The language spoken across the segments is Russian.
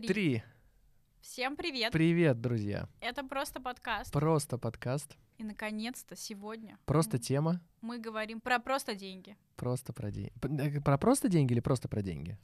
три. Три. Всем привет! Привет, друзья. Это просто подкаст. Просто подкаст, И наконец-то сегодня просто м, тема, мы говорим про просто деньги. просто про деньги. Про просто деньги или просто про деньги?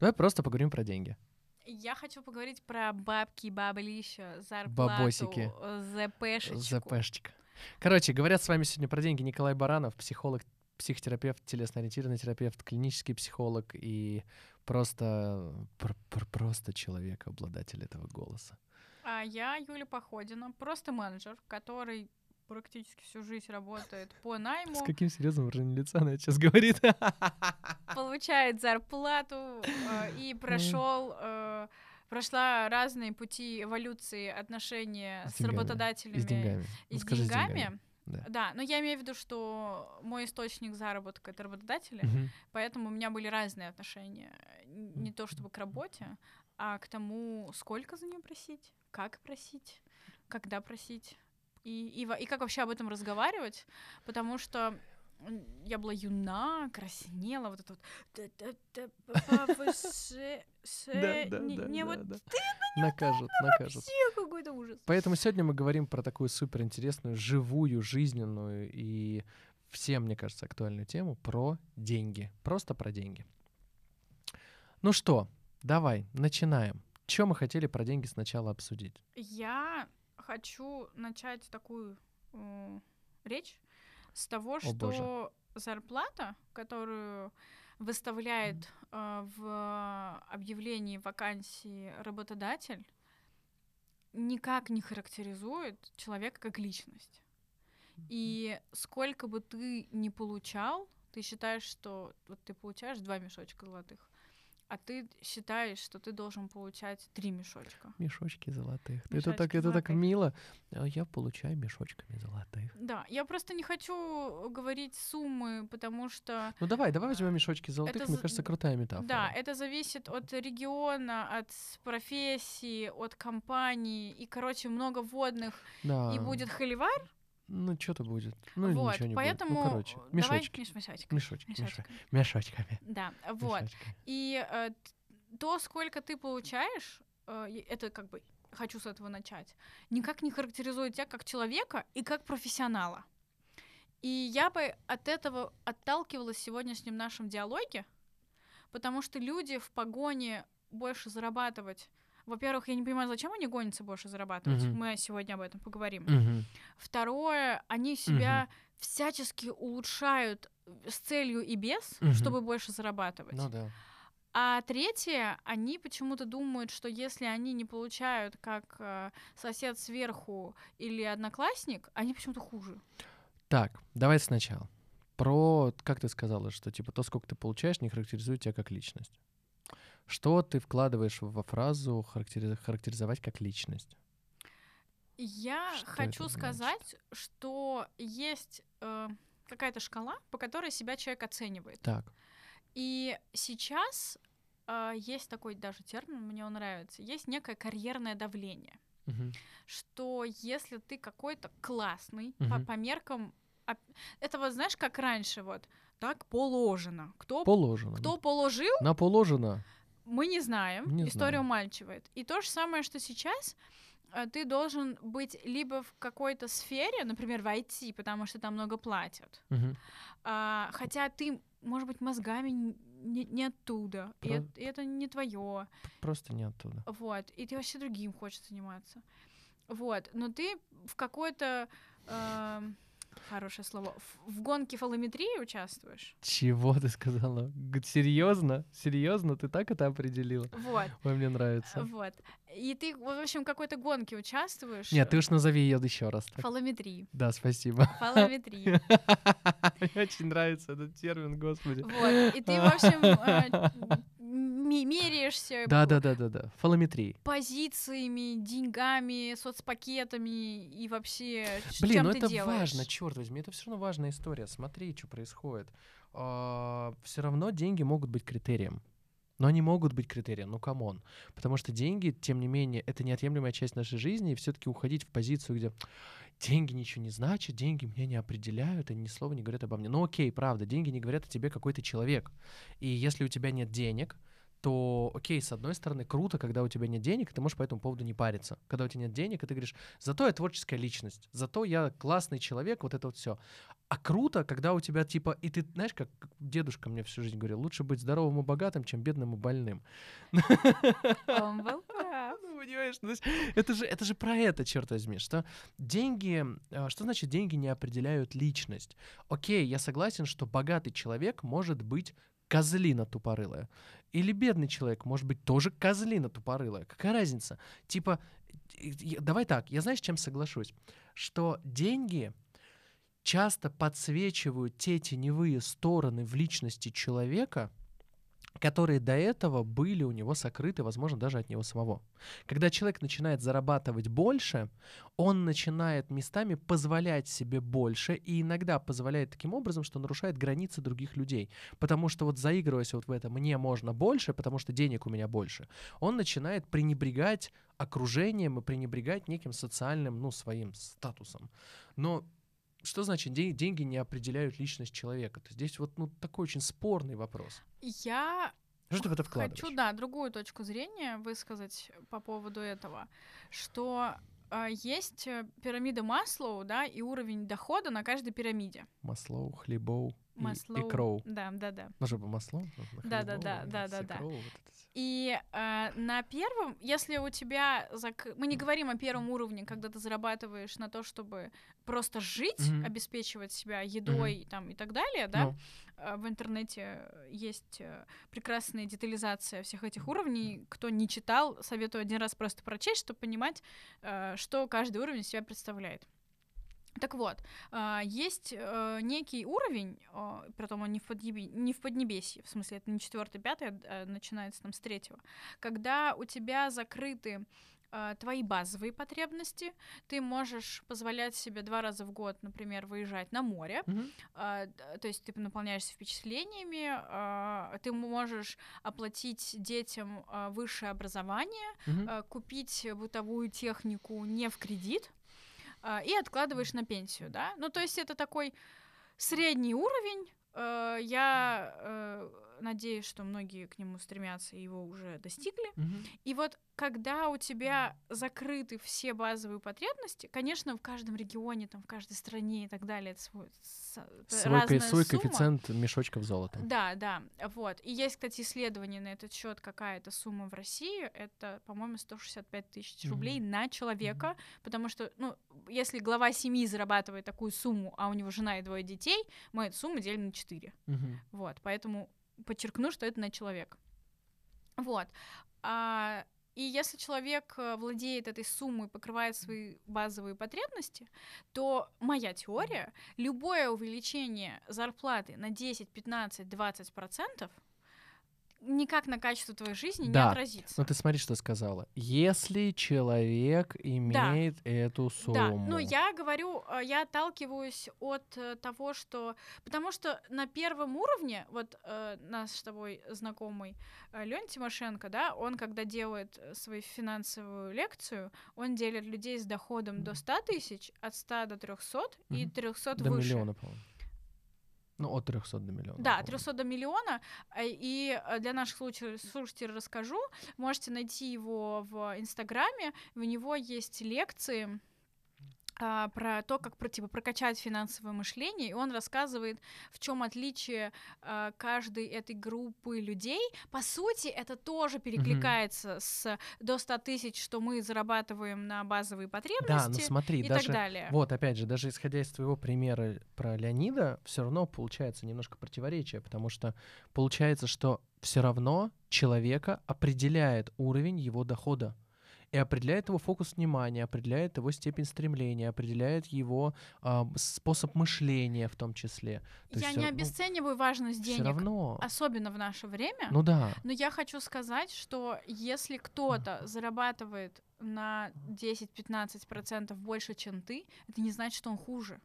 Давай просто поговорим про деньги. Я хочу поговорить про бабки, баблища, зарплату, Бабосики. э, ЗПшечку. ЗПшечка. Короче, говорят с вами сегодня про деньги Николай Баранов, психолог, психотерапевт, телесно-ориентированный терапевт, клинический психолог и просто, пр- пр- просто человек, обладатель этого голоса. А я Юля Походина, просто менеджер, который практически всю жизнь работает по найму, С каким серьезным выражением лица она сейчас говорит? получает зарплату э, и прошел э, прошла разные пути эволюции отношения С с, деньгами. работодателями И с деньгами. и Ну, с скажи, деньгами. Да. Да, но я имею в виду, что мой источник заработка это работодатели, Мгм. поэтому у меня были разные отношения. Не то чтобы к работе, а к тому, сколько за нее просить, как просить, когда просить. И, и, и как вообще об этом разговаривать, потому что я была юна, краснела, вот это вот да, вот. Накажут, накажут. какой-то ужас. Поэтому сегодня мы говорим про такую суперинтересную, живую, жизненную и всем, мне кажется, актуальную тему про деньги. Просто про деньги. Ну что, давай, начинаем. Что мы хотели про деньги сначала обсудить? Я хочу начать такую э, речь с того, О, что боже. зарплата, которую выставляет э, в объявлении вакансии работодатель, никак не характеризует человека как личность. И сколько бы ты ни получал, ты считаешь, что вот ты получаешь два мешочка золотых, а ты считаешь, что ты должен получать три мешочка. Мешочки золотых. это Мешочки так, это так мило. А Я получаю мешочками золотых. Да, я просто не хочу говорить суммы, потому что Ну давай, давай возьмем мешочки золотых. Мне за- кажется, крутая метафора. да, это зависит от региона, от профессии, от компании и, короче, много вводных, Да. и будет холивар. Ну, что-то будет. Ну, вот, ничего не поэтому будет. Ну, короче, давай мешочки. меш- мешочками. Мешочки, мешо- мешочками. мешочками. Да, вот. мешочками. И э, то, сколько ты получаешь, э, это как бы хочу с этого начать, никак не характеризует тебя как человека и как профессионала. И я бы от этого отталкивалась в сегодняшнем нашем диалоге, потому что люди в погоне больше зарабатывать. Во-первых, я не понимаю, зачем они гонятся больше зарабатывать. Мгм. Мы сегодня об этом поговорим. Мгм. Второе, они себя всячески улучшают с целью и без, Мгм. чтобы больше зарабатывать. Ну да. А третье, они почему-то думают, что если они не получают как э, сосед сверху или одноклассник, они почему-то хуже. Так, давай сначала. Про, как ты сказала, что типа то, сколько ты получаешь, не характеризует тебя как личность. Что ты вкладываешь во фразу характери- характеризовать как личность? Я Что хочу значит? сказать, что есть э, какая-то шкала, по которой себя человек оценивает. Так. И сейчас э, есть такой даже термин, мне он нравится, есть некое карьерное давление. Мгм. что если ты какой-то классный по, Мгм. по меркам, оп- это вот знаешь, как раньше вот, так положено. Кто, Положено. кто положил, На положено. Мы не знаем. Не История знаем. умальчивает. И то же самое, что сейчас э, ты должен быть либо в какой-то сфере, например, в IT, потому что там много платят. Мгм. А, хотя ты, может быть, мозгами не, не оттуда. И, Про- эт- и это не твое. Просто не оттуда. Вот, и ты вообще другим хочешь заниматься. Вот, но ты в какой-то эм, хорошее слово в, в гонке фалометрии участвуешь. Чего ты сказала? Серьезно? Серьезно? Ты так это определила? Вот, Ой, мне нравится. вот. И ты, в общем, в какой-то гонке участвуешь. Нет, ты уж назови ее еще раз. так. Фалометрии. Да, спасибо. Фалометрии. Мне очень нравится этот термин, господи. Вот. И ты, в общем, э, меряешься Да, да, да, да, да. Фалометрии. позициями, деньгами, соцпакетами и вообще Блин, чем ну ты это делаешь. важно, черт возьми, это все равно важная история. Смотри, что происходит. все равно деньги могут быть критерием. Но они могут быть критерием, ну come on. Потому что деньги, тем не менее, это неотъемлемая часть нашей жизни, и все-таки уходить в позицию, где деньги ничего не значат, деньги меня не определяют, они ни слова не говорят обо мне. Ну окей, правда, деньги не говорят о тебе какой ты человек. И если у тебя нет денег, то, окей, с одной стороны, круто, когда у тебя нет денег, ты можешь по этому поводу не париться. Когда у тебя нет денег, и ты говоришь, зато я творческая личность, зато я классный человек, вот это вот все. А круто, когда у тебя типа, и ты, знаешь, как дедушка мне всю жизнь говорил, лучше быть здоровым и богатым, чем бедным и больным. Он был прав. Ну, понимаешь, ну, есть это же, это же про это, черт возьми, что деньги, а, что значит деньги не определяют личность? Окей, я согласен, что богатый человек может быть козлина тупорылая. Или бедный человек может быть тоже козлина тупорылая. Какая разница? Типа, давай так, я знаешь, чем соглашусь? Что деньги часто подсвечивают те теневые стороны в личности человека, которые до этого были у него сокрыты, возможно, даже от него самого. Когда человек начинает зарабатывать больше, он начинает местами позволять себе больше и иногда позволяет таким образом, что нарушает границы других людей. Потому что вот заигрываясь вот в это «мне можно больше, потому что денег у меня больше», он начинает пренебрегать окружением и пренебрегать неким социальным, ну, своим статусом. Но что значит ден- деньги не определяют личность человека? То есть здесь вот ну, такой очень спорный вопрос. Я Что ты в это вкладываешь? хочу, да, другую точку зрения высказать по поводу этого, что а, есть э, пирамида Маслоу, да, и уровень дохода на каждой пирамиде. Маслоу, хлебоу и, и Маслоу. кроу. Да, да, да. Ну, чтобы масло. Да, да, да, да, да, да. И э, на первом, если у тебя... зак- Мы не говорим о первом уровне, когда ты зарабатываешь на то, чтобы просто жить, Мгм. обеспечивать себя едой там, и так далее, да, Ну, Э, в интернете есть э, прекрасная детализация всех этих уровней. Кто не читал, советую один раз просто прочесть, чтобы понимать, э, что каждый уровень из себя представляет. Так вот, а, есть э, некий уровень, э, притом он не в, поднеби- не в Поднебесье, в смысле, это не четвертый, пятый, а, а начинается там с третьего, когда у тебя закрыты твои базовые потребности, ты можешь позволять себе два раза в год, например, выезжать на море, а, д- то есть ты наполняешься впечатлениями, а, ты можешь оплатить детям а, высшее образование, а, купить бытовую технику не в кредит а, и откладываешь на пенсию, да? Ну, то есть это такой средний уровень. э, Я э, надеюсь, что многие к нему стремятся и его уже достигли. Мгм. И вот когда у тебя закрыты все базовые потребности, конечно, в каждом регионе, там, в каждой стране и так далее, это свой, это Свой, разная свой сумма. коэффициент мешочков золота. Да, да, вот. И есть, кстати, исследование на этот счет, какая-то сумма в России. Это, по-моему, 165 тысяч рублей на человека, потому что, ну, если глава семьи зарабатывает такую сумму, а у него жена и двое детей, мы эту сумму делим на 4. Мгм. Вот, поэтому подчеркну, что это на человека. Вот. А, и если человек э, владеет этой суммой, покрывает свои базовые потребности, то моя теория, любое увеличение зарплаты на 10, 15, 20 процентов никак на качество твоей жизни не Да. отразится. Ну ты смотри, что сказала. Если человек имеет эту сумму. Да, но я говорю, э, я отталкиваюсь от э, того, что... Потому что на первом уровне, вот э, наш с тобой знакомый Лен Тимошенко, да, он когда делает э, свою финансовую лекцию, он делит людей с доходом до 100 тысяч, от 100 до 300 и Мгм. 300 До выше. миллиона, по-моему. Ну, от 300 до миллиона. Да, по-моему. 300 до миллиона. А, И э, для наших слушателей расскажу. Можете найти его в Инстаграме. У него есть лекции а, про то, как про, типа, прокачать финансовое мышление, и он рассказывает, в чем отличие а, каждой этой группы людей. По сути, это тоже перекликается с до 100 тысяч, что мы зарабатываем на базовые Да, ну потребности смотри, и даже... так далее. Вот, опять же, даже исходя из твоего примера про Леонида, все равно получается немножко противоречие, потому что получается, что все равно человека определяет уровень его дохода. И определяет его фокус внимания, определяет его степень стремления, определяет его а, способ мышления в том числе. То есть Я всё- не ну, обесцениваю важность Все денег, равно. особенно в наше время. Ну да. Но я хочу сказать, что если кто-то зарабатывает на 10-15% больше, чем ты, это не значит, что он хуже.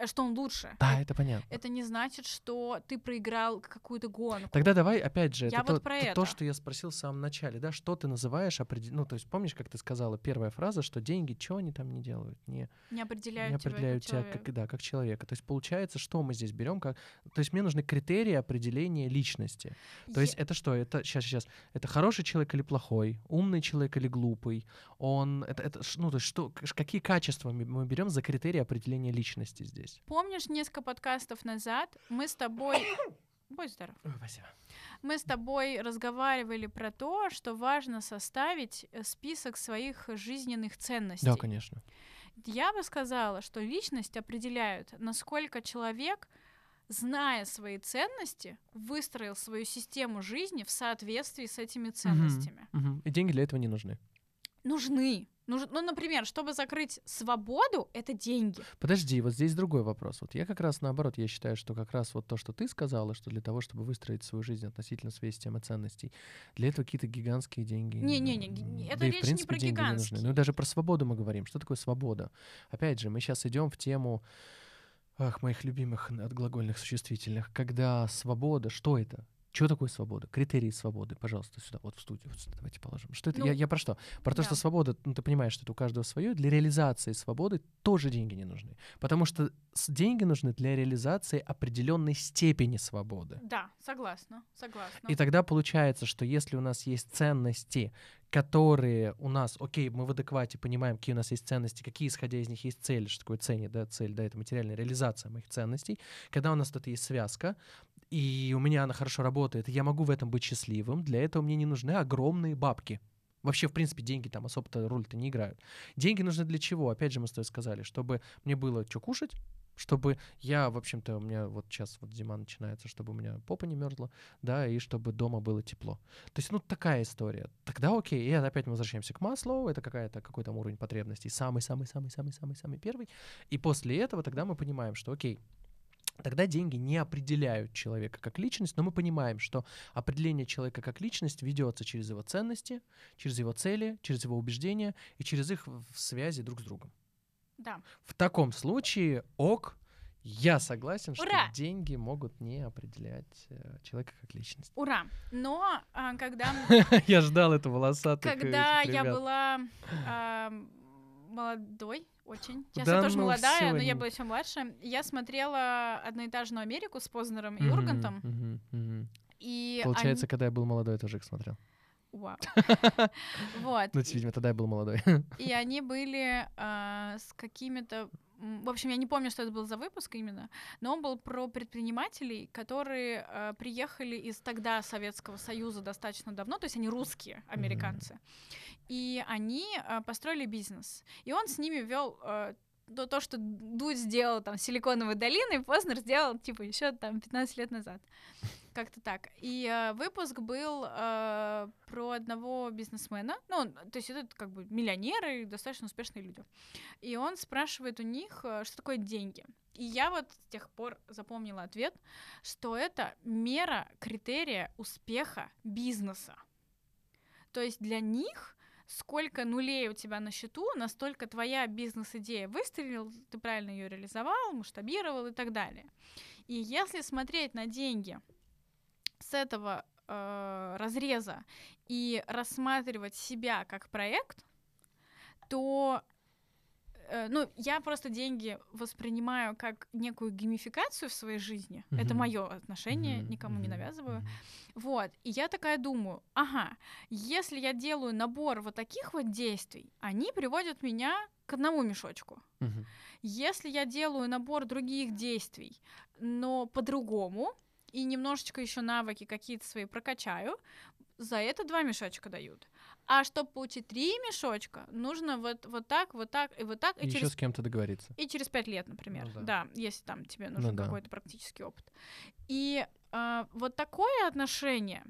Э, что он лучше. Да, это понятно. Это не значит, что ты проиграл какую-то гонку. Тогда давай, опять же, Я это вот то, про то- это. то, что я спросил в самом начале, да, что ты называешь определ... Ну, то есть помнишь, как ты сказала, первая фраза, что деньги, что они там не делают? Не, Не определяют, не определяют тебя тебя как как, человека. да, как человека. То есть получается, что мы здесь берем как... То есть мне нужны критерии определения личности. То есть Е- это что? Это сейчас, сейчас. Это хороший человек или плохой? Умный человек или глупый? Он это, это ну то есть что? Какие качества мы берем за критерии определения личности здесь? Помнишь, несколько подкастов назад мы с тобой... Будь здоров. Ой, спасибо. Мы с тобой разговаривали про то, что важно составить э, список своих жизненных ценностей. Да, конечно. Я бы сказала, что личность определяют, насколько человек, зная свои ценности, выстроил свою систему жизни в соответствии с этими ценностями. Мгм. И деньги для этого не нужны. Нужны. Нуж- Ну, например, чтобы закрыть свободу, это деньги. Подожди, вот здесь другой вопрос. Вот я как раз наоборот, я считаю, что как раз вот то, что ты сказала, что для того, чтобы выстроить свою жизнь относительно своей системы ценностей, для этого какие-то гигантские деньги. Не-не-не, ну, не- да это и, в речь не принципе, про деньги нужны. гигантские. Ну даже про свободу мы говорим. Что такое свобода? Опять же, мы сейчас идем в тему ах, моих любимых отглагольных существительных. Когда свобода, что это? Что такое свобода? Критерии свободы, пожалуйста, сюда, вот в студию. Вот сюда давайте положим. Что это? Ну, я, я про что? Про то, да. что свобода, ну ты понимаешь, что это у каждого свое. Для реализации свободы тоже деньги не нужны. Потому что деньги нужны для реализации определенной степени свободы. Да, согласна, согласна. И тогда получается, что если у нас есть ценности, которые у нас, окей, мы в адеквате понимаем, какие у нас есть ценности, какие, исходя из них, есть цели, что такое ценни, да, цель, да, это материальная реализация моих ценностей, когда у нас тут есть связка, и у меня она хорошо работает, и я могу в этом быть счастливым, для этого мне не нужны огромные бабки. Вообще, в принципе, деньги там особо-то роль-то не играют. Деньги нужны для чего? Опять же, мы с тобой сказали, чтобы мне было что кушать, чтобы я, в общем-то, у меня вот сейчас вот зима начинается, чтобы у меня попа не мерзла, да, и чтобы дома было тепло. То есть, ну, такая история. Тогда окей, и опять мы возвращаемся к Маслоу, это какая-то, какой там уровень потребностей, самый-самый-самый-самый-самый-самый первый. И после этого тогда мы понимаем, что окей, Тогда деньги не определяют человека как личность, но мы понимаем, что определение человека как личность ведется через его ценности, через его цели, через его убеждения и через их связи друг с другом. Да. В таком случае ок, я согласен, что Ура! деньги могут не определять э, человека как личность. Ура! Но а, когда Я ждал эту волосатую. Когда я была молодой, очень. Сейчас Да я тоже ну молодая, но я была еще младше. Я смотрела одноэтажную Америку с Познером и Ургантом. И Получается, они- когда я был молодой, я тоже их смотрел. Вау. Вот. Ну, видимо, тогда я был молодой. И они были а, с какими-то... В общем, я не помню, что это был за выпуск именно, но он был про предпринимателей, которые а, приехали из тогда Советского Союза достаточно давно, то есть они русские американцы. И они а, построили бизнес. И он с ними вел то, то, что Дудь сделал там Силиконовой долиной, Познер сделал типа еще там 15 лет назад. Как-то так. И э, выпуск был э, про одного бизнесмена. Ну, то есть это как бы миллионеры достаточно успешные люди. И он спрашивает у них, э, что такое деньги. И я вот с тех пор запомнила ответ, что это мера критерия успеха бизнеса. То есть для них сколько нулей у тебя на счету, настолько твоя бизнес-идея выстрелила, ты правильно ее реализовал, масштабировал и так далее. И если смотреть на деньги с этого э, разреза и рассматривать себя как проект, то э, ну, я просто деньги воспринимаю как некую геймификацию в своей жизни. Это Мгм. мое отношение, Мгм, никому не мгм, навязываю. Вот, и я такая думаю, ага, если я делаю набор вот таких вот действий, они приводят меня к одному мешочку. Мгм. Если я делаю набор других действий, но по-другому, и немножечко еще навыки какие-то свои прокачаю, за это два мешочка дают. А чтобы получить три мешочка, нужно вот, вот так, вот так и вот так, и, И через с кем-то договориться. и через пять лет, например. Ну да. да. если там тебе нужен да. какой-то практический опыт. И а, вот такое отношение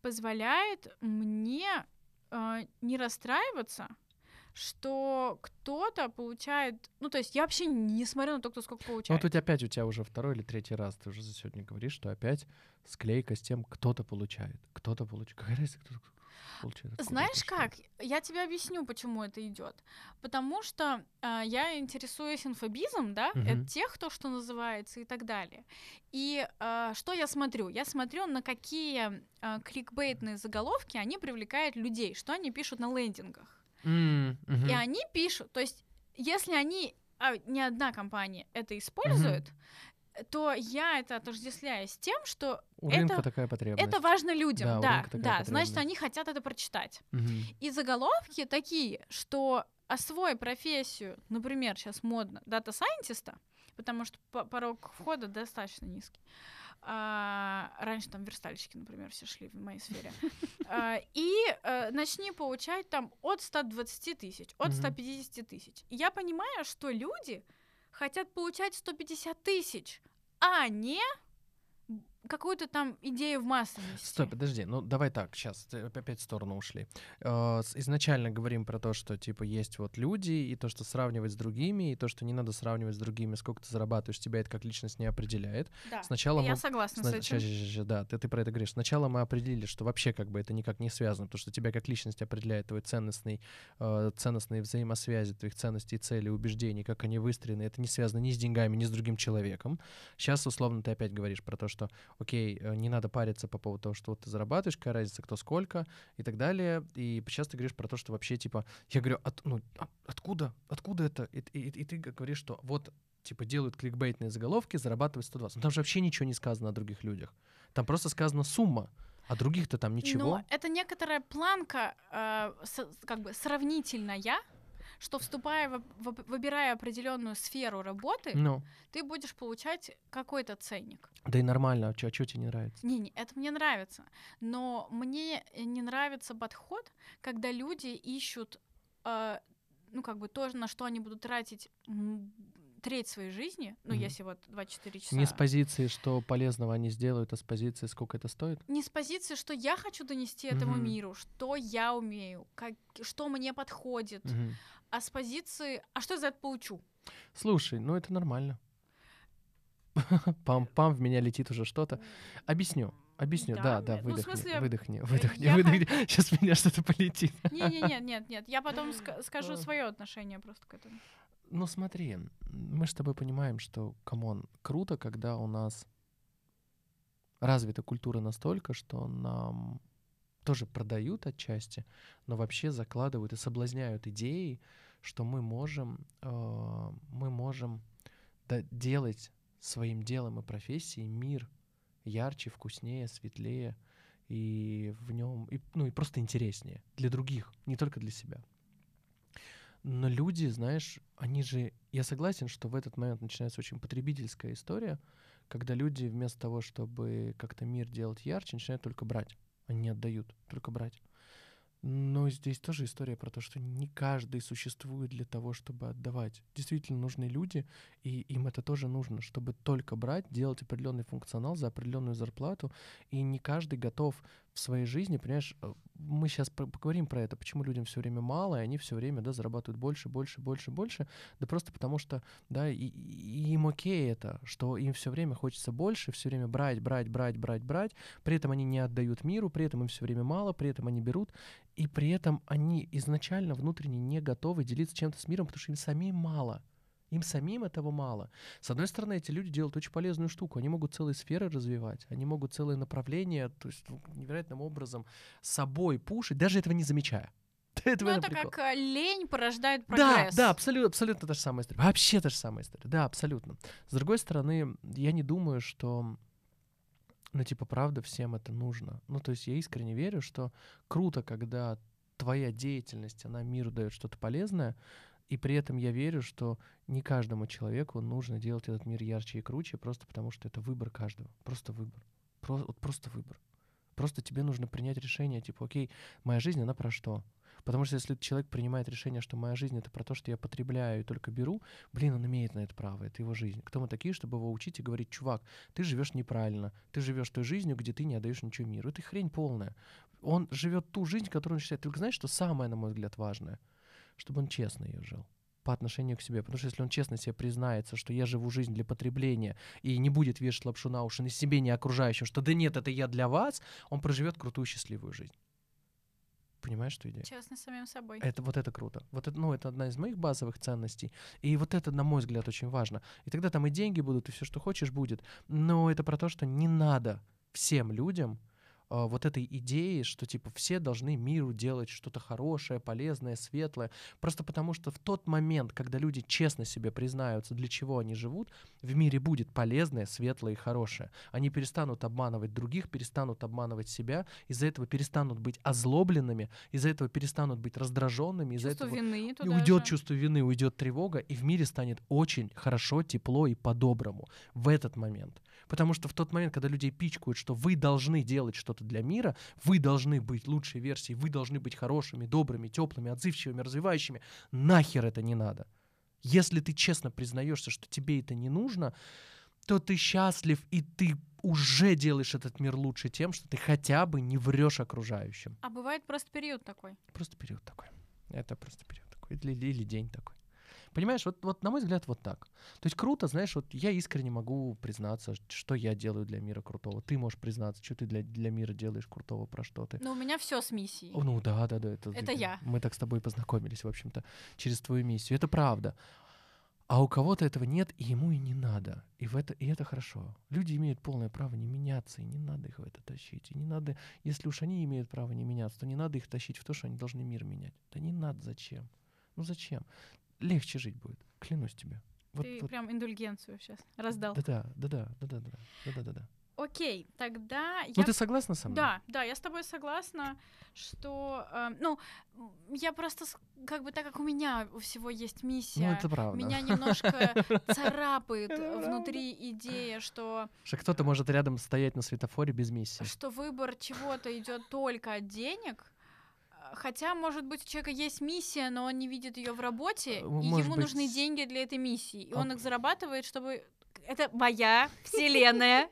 позволяет мне а, не расстраиваться, что кто-то получает... Ну, то есть я вообще не смотрю на то, кто сколько Ну, получает. вот тут опять у тебя уже второй или третий раз ты уже за сегодня говоришь, что опять склейка с тем, кто-то получает, кто-то получает. Какая разница, кто получает. откуда Знаешь как? Я тебе объясню, почему это идет. Потому что а, я интересуюсь инфобизом, да, Мгм. это тех, кто что называется и так далее. И а, что я смотрю? Я смотрю, на какие а, кликбейтные заголовки они привлекают людей, что они пишут на лендингах. Мгм. И они пишут, то есть, если они, а не одна компания это использует, то я это отождествляю с тем, что У это- рынка такая потребность. это важно людям. Да, Да, такая да, значит, они хотят это прочитать. Мгм. И заголовки такие, что освой профессию, например, сейчас модно, data scientist а, потому что по- порог входа достаточно низкий. А, раньше там верстальщики, например, все шли в моей сфере. А, и э, начни получать там от 120 тысяч, от Мгм. 150 тысяч. И я понимаю, что люди хотят получать 150 тысяч, а не какую-то там идею в массы нести. Стой, подожди, ну давай так, сейчас опять в сторону ушли. Э, с- Изначально говорим про то, что типа есть вот люди, и то, что сравнивать с другими, и то, что не надо сравнивать с другими, сколько ты зарабатываешь, тебя это как личность не определяет. Да. Сначала Я мы согласна с Сна- этим. ща- ща- ща- ща, да, ты, ты про это говоришь. Сначала мы определили, что вообще как бы это никак не связано, потому что тебя как личность определяет твой ценностный, э, ценностные взаимосвязи, твоих ценностей, целей, убеждений, как они выстроены. Это не связано ни с деньгами, ни с другим человеком. Сейчас, условно, ты опять говоришь про то, что, окей, э, не надо париться по поводу того, что вот ты зарабатываешь, какая разница, кто сколько и так далее. И сейчас ты говоришь про то, что вообще, типа, я говорю, от, ну, а- откуда, откуда это? И, и- и ты говоришь, что вот типа делают кликбейтные заголовки, зарабатывают 120. Но там же вообще ничего не сказано о других людях. Там просто сказана сумма, а других-то там ничего. Но это некоторая планка, э, с- как бы сравнительная, что вступая, в, в- выбирая определенную сферу работы, Ну, ты будешь получать какой-то ценник. да и нормально, а что тебе не нравится? Не, не, это мне нравится. Но мне не нравится подход, когда люди ищут, э, ну, как бы то, на что они будут тратить треть своей жизни, ну, Мгм. если вот 24 часа. Не с позиции, что полезного они сделают, а с позиции, сколько это стоит? не с позиции, что я хочу донести этому Мгм. миру, что я умею, как, что мне подходит, Мгм. А с позиции, а что я за это получу? Слушай, ну это нормально. Пам-пам, в меня летит уже что-то. Объясню, объясню. Да, Да, да, ну, выдохни, смысле, выдохни, выдохни, я выдохни. Сейчас в меня что-то полетит. Не, не, нет, нет, нет. Я потом ска- скажу свое отношение просто к этому. Ну смотри, мы с тобой понимаем, что, come on, круто, когда у нас развита культура настолько, что нам тоже продают отчасти, но вообще закладывают и соблазняют идеей, что мы можем, э, мы можем делать своим делом и профессией мир ярче, вкуснее, светлее и в нем, и, ну и просто интереснее для других, не только для себя. Но люди, знаешь, они же... Я согласен, что в этот момент начинается очень потребительская история, когда люди вместо того, чтобы как-то мир делать ярче, начинают только брать. Они отдают, только брать. Но здесь тоже история про то, что не каждый существует для того, чтобы отдавать. Действительно нужны люди, и им это тоже нужно, чтобы только брать, делать определенный функционал за определенную зарплату. И не каждый готов в своей жизни, понимаешь, э, мы сейчас поговорим про это, почему людям все время мало, и они все время, да, зарабатывают больше, больше, больше, больше, да просто потому что, да, и, и им окей это, что им все время хочется больше, все время брать, брать, брать, брать, брать, при этом они не отдают миру, при этом им все время мало, при этом они берут, и при этом они изначально внутренне не готовы делиться чем-то с миром, потому что им самим мало. Им самим этого мало. С одной стороны, эти люди делают очень полезную штуку. Они могут целые сферы развивать, они могут целые направления, то есть ну, невероятным образом собой пушить, даже этого не замечая. Это в Ну, это прикол. как лень порождает Да, прогресс. да, абсолютно, абсолютно та же самая история. Вообще та же самая история. Да, абсолютно. С другой стороны, я не думаю, что, ну, типа, правда, всем это нужно. Ну, то есть я искренне верю, что круто, когда твоя деятельность, она миру дает что-то полезное, и при этом я верю, что не каждому человеку нужно делать этот мир ярче и круче, просто потому что это выбор каждого. Просто выбор. Про, вот просто выбор. Просто тебе нужно принять решение, типа, окей, моя жизнь, она про что? Потому что если человек принимает решение, что моя жизнь это про то, что я потребляю и только беру, блин, он имеет на это право, это его жизнь. Кто мы такие, чтобы его учить и говорить, чувак, ты живешь неправильно, ты живешь той жизнью, где ты не отдаешь ничего миру. Это хрень полная. Он живет ту жизнь, которую он считает. Только знаешь, что самое, на мой взгляд, важное? Чтобы он честно ее жил по отношению к себе. Потому что если он честно себе признается, что я живу жизнь для потребления и не будет вешать лапшу на уши ни себе, ни окружающим, что да нет, это я для вас, он проживет крутую счастливую жизнь. Понимаешь, что идея? Честно с самим собой. Это вот это круто. Вот это, ну, это одна из моих базовых ценностей. И вот это, на мой взгляд, очень важно. И тогда там и деньги будут, и все, что хочешь, будет. Но это про то, что не надо всем людям вот этой идеи, что типа все должны миру делать что-то хорошее, полезное, светлое. Просто потому что в тот момент, когда люди честно себе признаются, для чего они живут, в мире будет полезное, светлое и хорошее. Они перестанут обманывать других, перестанут обманывать себя, из-за этого перестанут быть озлобленными, из-за этого перестанут быть раздраженными, из-за этого вины уйдет же. чувство вины, уйдет тревога, и в мире станет очень хорошо, тепло и по-доброму в этот момент. Потому что в тот момент, когда людей пичкают, что вы должны делать что-то для мира, вы должны быть лучшей версией, вы должны быть хорошими, добрыми, теплыми, отзывчивыми, развивающими, нахер это не надо. Если ты честно признаешься, что тебе это не нужно, то ты счастлив, и ты уже делаешь этот мир лучше тем, что ты хотя бы не врешь окружающим. А бывает просто период такой. Просто период такой. Это просто период такой. Или, или день такой. Понимаешь, вот, вот на мой взгляд, вот так. То есть круто, знаешь, вот я искренне могу признаться, что я делаю для мира крутого. Ты можешь признаться, что ты для, для мира делаешь крутого, про что ты. Но у меня все с миссией. О, ну да, да, да. Это, Это я. Мы так с тобой познакомились, в общем-то, через твою миссию. Это правда. А у кого-то этого нет, и ему и не надо. И, в это, и это хорошо. Люди имеют полное право не меняться, и не надо их в это тащить. И не надо, если уж они имеют право не меняться, то не надо их тащить в то, что они должны мир менять. Да не надо, зачем? Ну зачем? Легче жить будет, клянусь тебе. Вот, Ты вот. прям индульгенцию сейчас раздал. Да-да, да-да, да-да, да, да-да, да-да. Окей, тогда Ну я ты согласна со мной? Да, да, я с тобой согласна, что, э, ну, я просто, как бы, так как у меня у всего есть миссия, Ну это правда. меня немножко царапает внутри идея, что, Что кто-то может рядом стоять на светофоре без миссии. что выбор чего-то идет только от денег. Хотя, может быть, у человека есть миссия, но он не видит ее в работе, Э, и может ему быть, нужны деньги для этой миссии. И А- он их зарабатывает, чтобы. Это моя вселенная.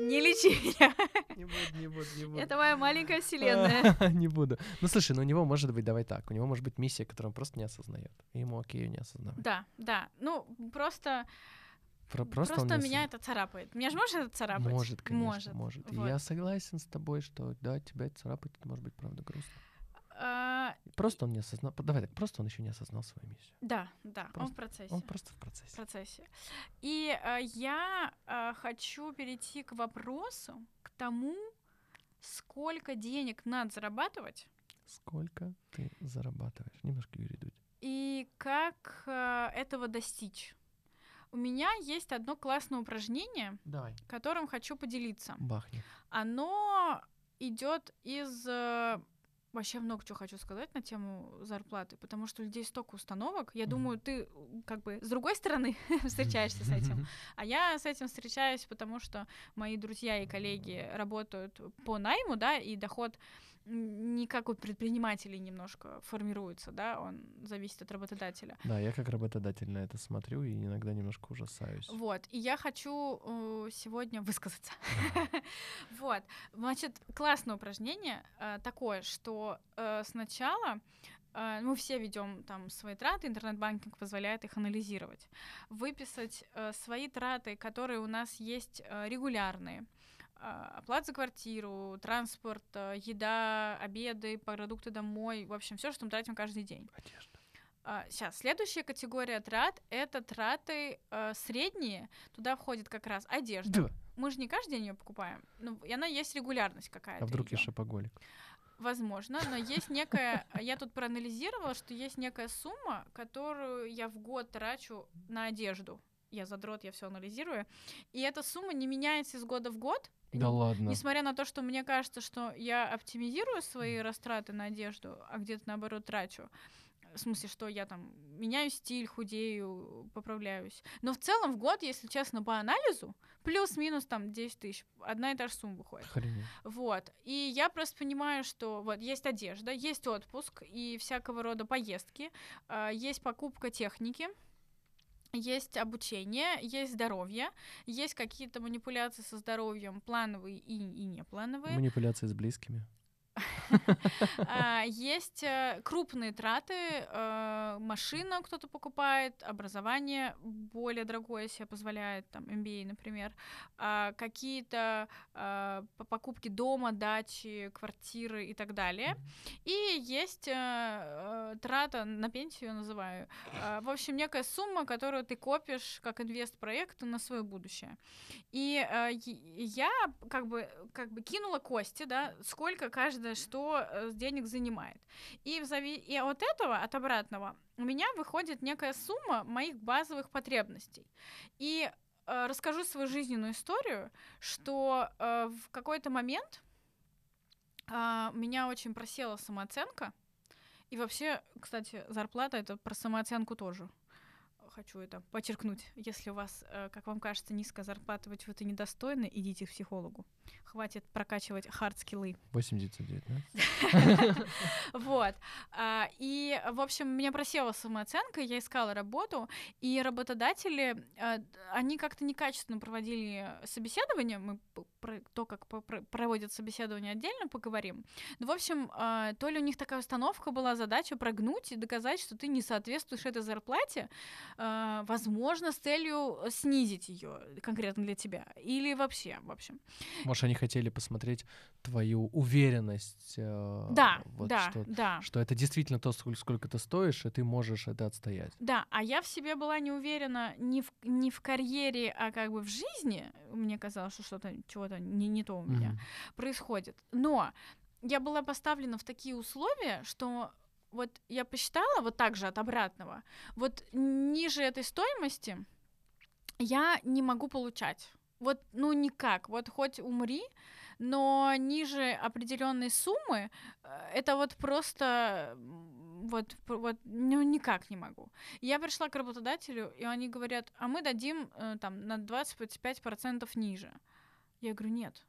Не лечи меня. Не буду, не буду, не буду. Это моя маленькая вселенная. Не буду. Ну слушай, ну у него может быть, давай так, у него может быть миссия, которую он просто не осознает. И ему окей ее не осознавать. Да, да. Ну, просто, Про- просто, не меня осозна- это царапает. Меня же может это царапать? Может, конечно, Может. может. И Вот. я согласен с тобой, что да, тебя это царапает, это может быть правда грустно. А, Просто он не осознал. Давай так, просто он еще не осознал свою миссию. да, да, он Просто в процессе. Он просто в процессе. в процессе. И э, я э, хочу перейти к вопросу, к тому, сколько денег надо зарабатывать Сколько ты зарабатываешь? Немножко Юрий Дудь. и как э, этого достичь. У меня есть одно классное упражнение, Давай. которым хочу поделиться. Бахни. Оно идет из э, вообще много чего хочу сказать на тему зарплаты, потому что у людей столько установок. Я Мгм. думаю, ты как бы с другой стороны встречаешься с этим. А я с этим встречаюсь, потому что мои друзья и коллеги работают по найму, да, и доход не как у предпринимателей немножко формируется, да, он зависит от работодателя. Да, я как работодатель на это смотрю и иногда немножко ужасаюсь. Вот, и я хочу э, сегодня высказаться. Вот, значит, классное упражнение э, такое, что э, сначала э, мы все ведем там свои траты, интернет-банкинг позволяет их анализировать, выписать свои траты, которые у нас есть регулярные. Э, Оплата за квартиру, транспорт, э, еда, обеды, продукты домой, в общем, все, что мы тратим каждый день. Одежда. Сейчас, следующая категория трат — это траты э, средние. Туда входит как раз одежда. Да. Мы же не каждый день ее покупаем. Ну, и она есть регулярность какая-то. А вдруг я её. шопоголик? Возможно, но есть некая... Я тут проанализировала, что есть некая сумма, которую я в год трачу на одежду. Я задрот, я все анализирую. И эта сумма не меняется из года в год. Да ладно. Несмотря на то, что мне кажется, что я оптимизирую свои растраты на одежду, а где-то наоборот трачу. В смысле, что я там меняю стиль, худею, поправляюсь. Но в целом в год, если честно, по анализу, плюс-минус там 10 тысяч, одна и та же сумма выходит. Охренеть. Вот. И я просто понимаю, что вот есть одежда, есть отпуск и всякого рода поездки, а, есть покупка техники, есть обучение, есть здоровье, есть какие-то манипуляции со здоровьем, плановые и, и неплановые. Манипуляции с близкими. А, есть э, крупные траты, э, машина кто-то покупает, образование более дорогое себе позволяет, там, MBA, например, а, какие-то а, покупки дома, дачи, квартиры и так далее. И есть э, трата, на пенсию называю, в общем, некая сумма, которую ты копишь как инвест-проект на свое будущее. И я как бы, как бы кинула кости, да, сколько каждое что э, денег занимает. И, в зави... и от этого, от обратного, у меня выходит некая сумма моих базовых потребностей. И э, расскажу свою жизненную историю, что э, в какой-то момент э, меня очень просела самооценка. И вообще, кстати, зарплата это про самооценку тоже хочу это подчеркнуть. Если у вас, э, как вам кажется, низкая зарплата, вы чего-то недостойны, идите к психологу. Хватит прокачивать хард-скиллы. 89, Вот. А, и, в общем, меня просела самооценка, я искала работу, и работодатели, э, они как-то некачественно проводили собеседование, мы про то, как проводят собеседование отдельно поговорим. Ну, в общем, э, то ли у них такая установка была, задача прогнуть и доказать, что ты не соответствуешь этой зарплате, возможно, с целью снизить ее конкретно для тебя. Или вообще, в общем. Может, они хотели посмотреть твою уверенность. Э, да, вот да, что, да. Что это действительно то, сколько, сколько ты стоишь, и ты можешь это отстоять. Да, а я в себе была не уверена не в, не в карьере, а как бы в жизни. Мне казалось, что что-то, чего-то не, не то у меня mm-hmm. происходит. Но я была поставлена в такие условия, что вот я посчитала вот так же от обратного, вот ниже этой стоимости я не могу получать. Вот, ну никак. Вот хоть умри, но ниже определенной суммы э, это вот просто вот, вот ну, никак не могу. Я пришла к работодателю, и они говорят, а мы дадим э, там на 25% ниже. Я говорю, нет.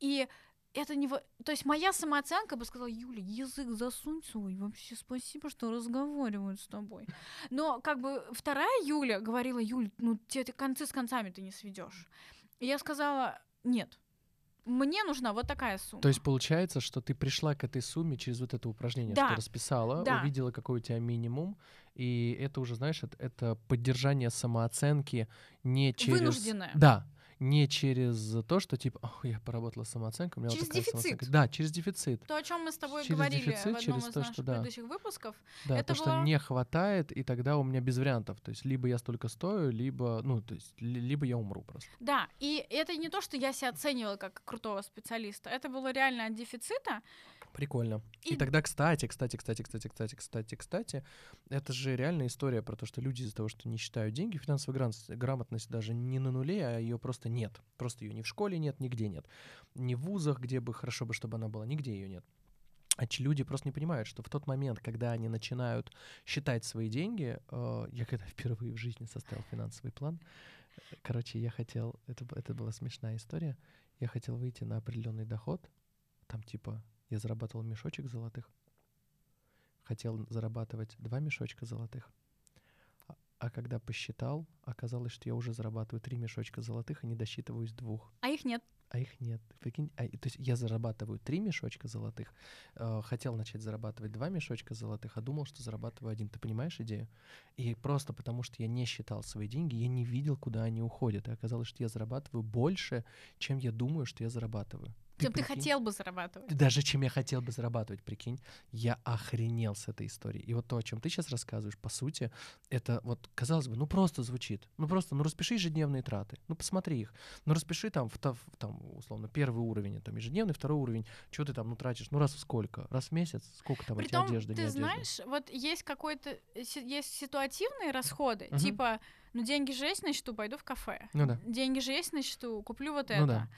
И это не... То есть моя самооценка бы сказала, Юля, язык засунь свой, вообще спасибо, что разговаривают с тобой. Но как бы вторая Юля говорила, Юль, ну те концы с концами ты не сведешь. И я сказала, нет, мне нужна вот такая сумма. То есть получается, что ты пришла к этой сумме через вот это упражнение, да. что расписала, да. увидела, какой у тебя минимум, и это уже, знаешь, это, это поддержание самооценки не через... Вынужденное. Да, не через то, что типа, Ох, я поработала самооценка, у меня через вот такая дефицит. самооценка. Да, через дефицит. То, о чем мы с тобой через говорили дефицит, в одном через из то, наших что, да. предыдущих выпусков. Да, это то, было... что не хватает, и тогда у меня без вариантов. То есть либо я столько стою, либо, ну, то есть, либо я умру просто. Да, и это не то, что я себя оценивала как крутого специалиста. Это было реально от дефицита. Прикольно. И... и тогда, кстати, кстати, кстати, кстати, кстати, кстати, кстати, это же реальная история про то, что люди из-за того, что не считают деньги, финансовая грамотность даже не на нуле, а ее просто нет. Просто ее ни в школе нет, нигде нет. Ни в вузах, где бы хорошо бы, чтобы она была, нигде ее нет. А люди просто не понимают, что в тот момент, когда они начинают считать свои деньги, э, я когда впервые в жизни составил финансовый план, короче, я хотел, это, это была смешная история, я хотел выйти на определенный доход, там типа я зарабатывал мешочек золотых. Хотел зарабатывать два мешочка золотых. А, а когда посчитал, оказалось, что я уже зарабатываю три мешочка золотых и не досчитываюсь двух. А их нет. А их нет. Прикинь, а, то есть я зарабатываю три мешочка золотых, э, хотел начать зарабатывать два мешочка золотых, а думал, что зарабатываю один. Ты понимаешь идею? И просто потому, что я не считал свои деньги, я не видел, куда они уходят. И оказалось, что я зарабатываю больше, чем я думаю, что я зарабатываю. Ты, чем ты хотел бы зарабатывать. Даже чем я хотел бы зарабатывать, прикинь. Я охренел с этой историей. И вот то, о чем ты сейчас рассказываешь, по сути, это вот, казалось бы, ну просто звучит. Ну просто, ну распиши ежедневные траты. Ну посмотри их. Ну распиши там, в, там условно, первый уровень, там ежедневный, второй уровень. Что ты там, ну тратишь? Ну раз в сколько? Раз в месяц? Сколько там Притом, эти одежды, ты знаешь, вот есть какой-то, есть ситуативные расходы, угу. типа ну деньги же есть на счету, пойду в кафе. Ну да. Деньги же есть на счету, куплю вот ну, это. Да.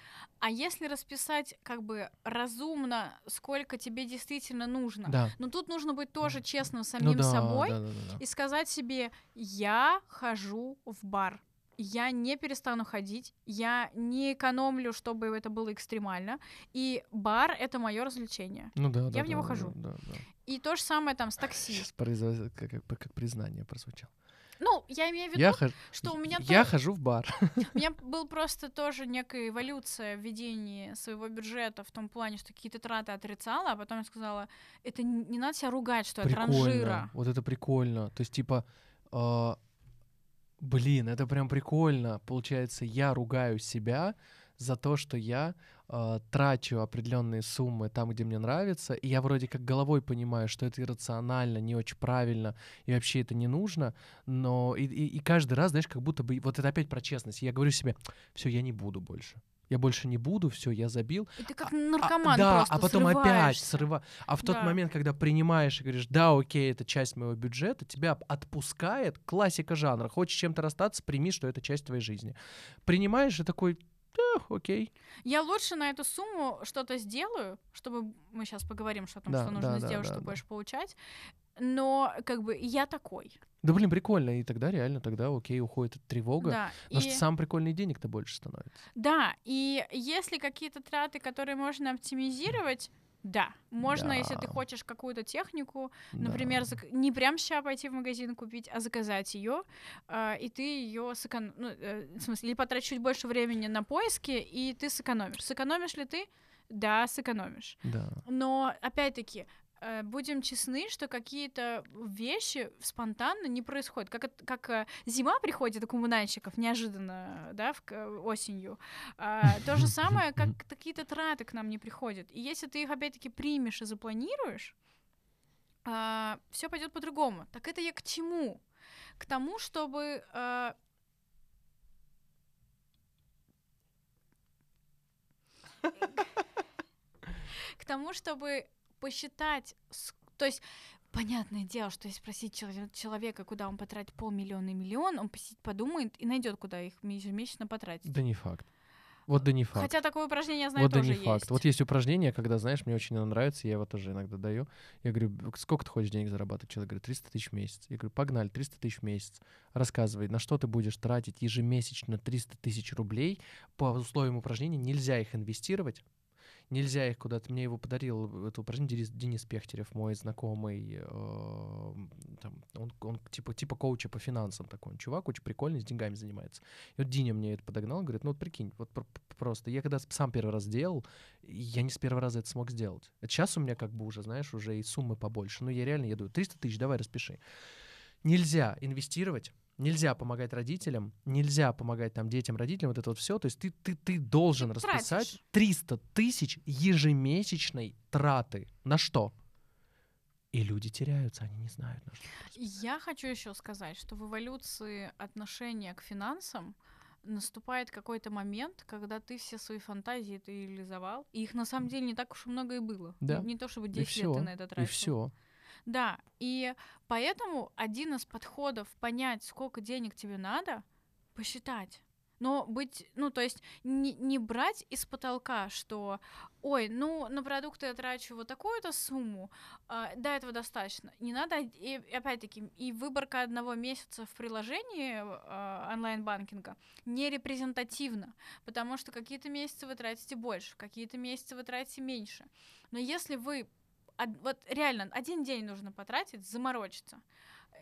А если расписать как бы разумно, сколько тебе действительно нужно, да. ну тут нужно быть тоже честным самим ну, да, собой да, да, да, да. и сказать себе, я хожу в бар. Я не перестану ходить, я не экономлю, чтобы это было экстремально. И бар это мое развлечение. Ну да, я да, в него да, хожу. Да, да, да. И то же самое там с такси. Сейчас производ... как, как, как признание прозвучало. Ну, я имею в виду, Я, что у меня я то- хожу в бар. У меня был просто тоже некая эволюция в ведении своего бюджета в том плане, что какие-то траты отрицала, а потом я сказала, это не надо себя ругать, что я транжира. Прикольно. Вот это прикольно. То есть, типа, а, блин, это прям прикольно. Получается, я ругаю себя за то, что я а, трачу определенные суммы там, где мне нравится, и я вроде как головой понимаю, что это иррационально, не очень правильно, и вообще это не нужно, но и, и- и каждый раз, знаешь, как будто бы, вот это опять про честность, я говорю себе, все, я не буду больше. Я больше не буду, все, я забил. И ты как А, наркоман да, просто а потом опять срываешься. срыва. А в тот Да. момент, когда принимаешь и говоришь, да, окей, это часть моего бюджета, тебя отпускает классика жанра. Хочешь чем-то расстаться, прими, что это часть твоей жизни. Принимаешь и такой, да, окей. Я лучше на эту сумму что-то сделаю, чтобы мы сейчас поговорим, что там, Да, что нужно да, да, сделать, да, чтобы да. больше получать. Но как бы я такой. Да, блин, прикольно. И тогда реально, тогда окей, уходит эта тревога. Да. Потому и- что сам прикольный денег-то больше становится. Да, и если какие-то траты, которые можно оптимизировать, да, можно, если ты Да. хочешь какую-то технику, Да. например, зак- не прям сейчас пойти в магазин купить, а заказать ее, и ты ее сэкономишь, ну, э, в смысле, или потратишь чуть больше времени на поиски, и ты сэкономишь. Сэкономишь ли ты? Да, сэкономишь. Да. Но опять-таки э, будем честны, что какие-то вещи спонтанно не происходят. Как, как э, зима приходит у коммунальщиков неожиданно, да, в, к- осенью. А, то же самое, как какие-то траты к нам не приходят. И если ты их опять-таки примешь и запланируешь, все пойдет по-другому. Так это я к чему? К тому, чтобы э, к тому, чтобы посчитать, то есть понятное дело, что если спросить чело- человека, куда он потратит полмиллиона и миллион, он подумает и найдет, куда их ежемесячно потратить. Да не факт. Вот да не факт. Хотя такое упражнение, я знаю, вот да тоже не факт. есть. Вот есть упражнение, когда, знаешь, мне очень оно нравится, я его тоже иногда даю. Я говорю, «Б- сколько ты хочешь денег зарабатывать? Человек говорит, 300 тысяч в месяц. Я говорю, погнали, 300 тысяч в месяц. Рассказывай, на что ты будешь тратить ежемесячно 300 тысяч рублей. По условиям упражнения нельзя их инвестировать. Нельзя их куда-то. Мне его подарил, это упражнение Денис, Денис Пехтерев, мой знакомый. э, там, он, он типа, типа коуча по финансам такой. Он чувак очень прикольный, с деньгами занимается. И вот Диня мне это подогнал, говорит, ну вот прикинь, вот пр- пр- просто. Я когда сам первый раз делал, я не с первого раза это смог сделать. Это сейчас у меня как бы уже, знаешь, уже и суммы побольше. Ну я реально, я думаю, 300 тысяч, давай распиши. Нельзя инвестировать, нельзя помогать родителям, нельзя помогать там детям, родителям, вот это вот все. То есть ты, ты, ты должен Ты расписать тратишь. 300 тысяч ежемесячной траты. На что? И люди теряются, они не знают, на что. Я хочу еще сказать, что в эволюции отношения к финансам наступает какой-то момент, когда ты все свои фантазии ты реализовал, и их на самом деле не так уж и много и было. Да. Не, не то чтобы И 10 лет ты на это И тратил. все. Да, и поэтому один из подходов понять, сколько денег тебе надо, посчитать. Но быть, ну, то есть не, не брать из потолка, что, ой, ну, на продукты я трачу вот такую-то сумму, а, да, этого достаточно. Не надо, и, опять-таки, и выборка одного месяца в приложении а, онлайн-банкинга не репрезентативна, потому что какие-то месяцы вы тратите больше, какие-то месяцы вы тратите меньше. Но если вы вот реально один день нужно потратить, заморочиться.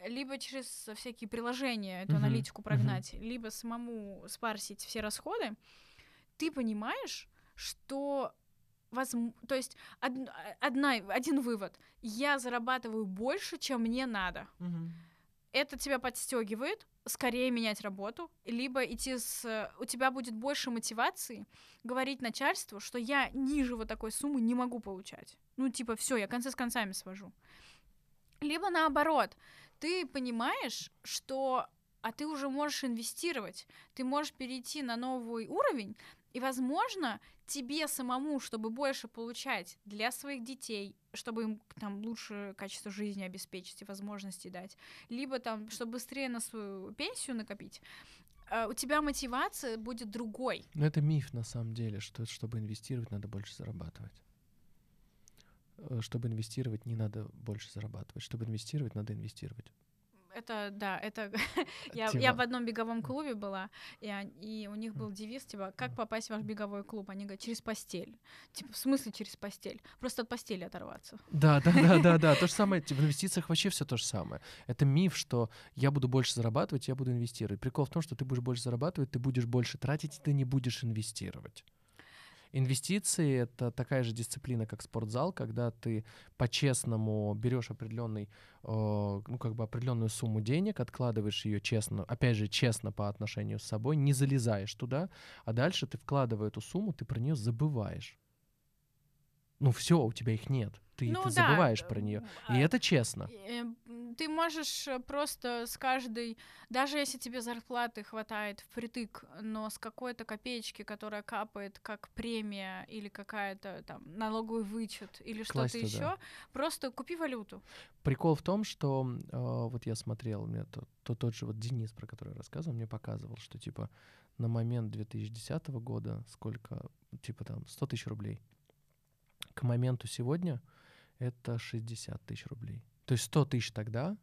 Либо через всякие приложения эту Мгм, аналитику прогнать, либо самому спарсить все расходы, ты понимаешь, что возм- то есть од- одна, один вывод. Я зарабатываю больше, чем мне надо. Это тебя подстегивает скорее менять работу, либо идти с... У тебя будет больше мотивации говорить начальству, что я ниже вот такой суммы не могу получать. Ну, типа, все, я концы с концами свожу. Либо наоборот, ты понимаешь, что а ты уже можешь инвестировать, ты можешь перейти на новый уровень, и, возможно, тебе самому, чтобы больше получать для своих детей, чтобы им там лучше качество жизни обеспечить и возможности дать, либо там, чтобы быстрее на свою пенсию накопить, э, у тебя мотивация будет другой. Но это миф на самом деле, что чтобы инвестировать, надо больше зарабатывать. Э, Чтобы инвестировать, не надо больше зарабатывать. Чтобы инвестировать, надо инвестировать. Это, да, это... я, я в одном беговом клубе была, и, он- и у них был девиз, типа, как попасть в ваш беговой клуб? Они говорят, через постель. Типа, в смысле через постель? Просто от постели оторваться. Да, да, да, да, да. То же самое. В инвестициях вообще все то же самое. Это миф, что я буду больше зарабатывать, я буду инвестировать. Прикол в том, что ты будешь больше зарабатывать, ты будешь больше тратить, ты не будешь инвестировать. Инвестиции — это такая же дисциплина, как спортзал, когда ты по-честному берешь определенный, э, ну, как бы определенную сумму денег, откладываешь ее честно, опять же, честно по отношению с собой, не залезаешь туда, а дальше ты, вкладывая эту сумму, ты про нее забываешь. Ну, все, у тебя их нет. Ты, ну ты да, забываешь про нее. И а, это честно. э, Ты можешь э, просто с каждой, даже если тебе зарплаты хватает впритык, но с какой-то копеечки, которая капает как премия или какая-то там налоговый вычет или что-то туда. еще, просто купи валюту. Прикол в том, что э, вот я смотрел, мне то, то- тот же вот Денис, про который я рассказывал, мне показывал, что типа на момент 2010 года сколько, типа там 100 тысяч рублей. К моменту сегодня это 60 тысяч рублей. То есть 100 тысяч тогда,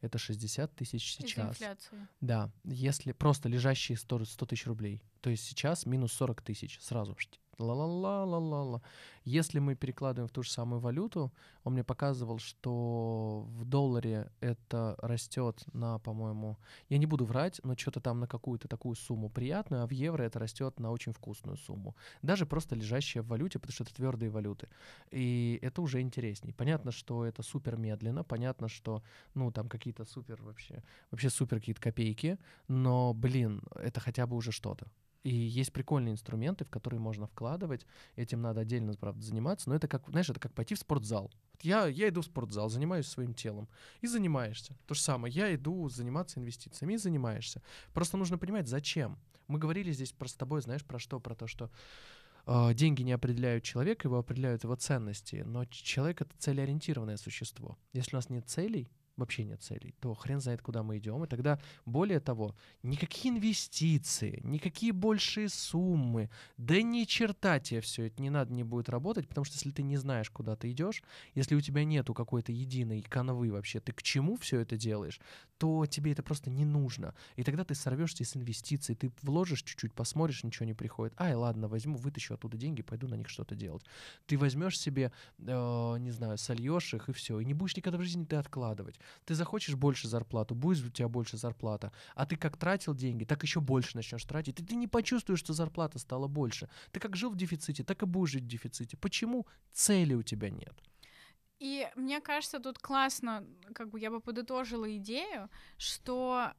это 60 тысяч Из-за сейчас. инфляции. Да, если просто лежащие 100, 100 тысяч рублей, то есть сейчас минус 40 тысяч сразу. Ла-ла-ла-ла-ла-ла. Если мы перекладываем в ту же самую валюту, он мне показывал, что в долларе это растет на, по-моему, я не буду врать, но что-то там на какую-то такую сумму приятную, а в евро это растет на очень вкусную сумму. Даже просто лежащая в валюте, потому что это твердые валюты. И это уже интересней. Понятно, что это супер медленно, понятно, что, ну, там какие-то супер вообще, вообще супер какие-то копейки, но, блин, это хотя бы уже что-то. И есть прикольные инструменты, в которые можно вкладывать. Этим надо отдельно, правда, заниматься. Но это как, знаешь, это как пойти в спортзал. Вот я, я иду в спортзал, занимаюсь своим телом. И занимаешься. То же самое. Я иду заниматься инвестициями и занимаешься. Просто нужно понимать, зачем. Мы говорили здесь про с тобой, знаешь, про что? Про то, что э, деньги не определяют человека, его определяют его ценности. Но человек — это целеориентированное существо. Если у нас нет целей, вообще нет целей, то хрен знает, куда мы идем. И тогда, более того, никакие инвестиции, никакие большие суммы, да ни черта тебе все это не надо, не будет работать, потому что если ты не знаешь, куда ты идешь, если у тебя нету какой-то единой канвы вообще, ты к чему все это делаешь, то тебе это просто не нужно. И тогда ты сорвешься с инвестиций, ты вложишь чуть-чуть, посмотришь, ничего не приходит. Ай, ладно, возьму, вытащу оттуда деньги, пойду на них что-то делать. Ты возьмешь себе, э, не знаю, сольешь их и все, и не будешь никогда в жизни ты откладывать. Ты захочешь больше зарплату, будет у тебя больше зарплата, а ты как тратил деньги, так еще больше начнешь тратить, и ты не почувствуешь, что зарплата стала больше. Ты как жил в дефиците, так и будешь жить в дефиците. Почему? Цели у тебя нет. И мне кажется, тут классно, как бы я бы подытожила идею, что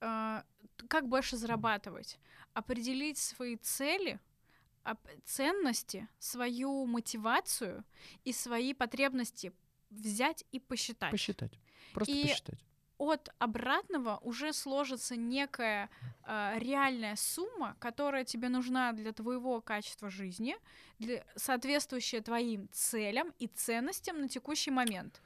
э, как больше зарабатывать, определить свои цели, ценности, свою мотивацию и свои потребности взять и посчитать. Посчитать. Просто И посчитать. От обратного уже сложится некая э, реальная сумма, которая тебе нужна для твоего качества жизни, для, соответствующая твоим целям и ценностям на текущий момент.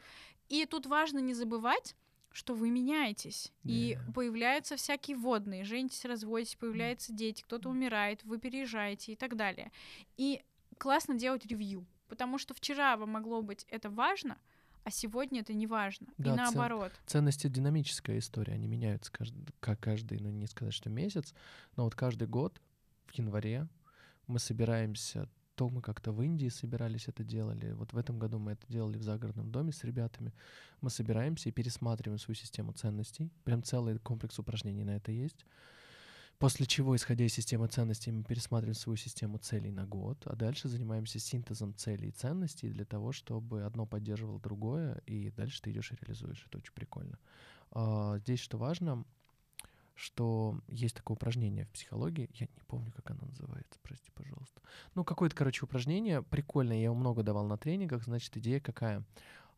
И тут важно не забывать, что вы меняетесь, и Да. появляются всякие водные, женитесь, разводитесь, появляются дети, кто-то умирает, вы переезжаете и так далее. И классно делать ревью, потому что вчера вам могло быть это важно, а сегодня это не важно. Да, и цен- наоборот. Ценности — динамическая история, они меняются каждый, как каждый, ну не сказать, что месяц, но вот каждый год в январе мы собираемся, то мы как-то в Индии собирались это делали, вот в этом году мы это делали в загородном доме с ребятами, мы собираемся и пересматриваем свою систему ценностей, прям целый комплекс упражнений на это есть, После чего, исходя из системы ценностей, мы пересматриваем свою систему целей на год, а дальше занимаемся синтезом целей и ценностей для того, чтобы одно поддерживало другое, и дальше ты идешь и реализуешь. Это очень прикольно. А, Здесь что важно, что есть такое упражнение в психологии, я не помню, как оно называется, прости, пожалуйста. Ну, какое-то, короче, упражнение прикольное, я его много давал на тренингах, значит, идея какая?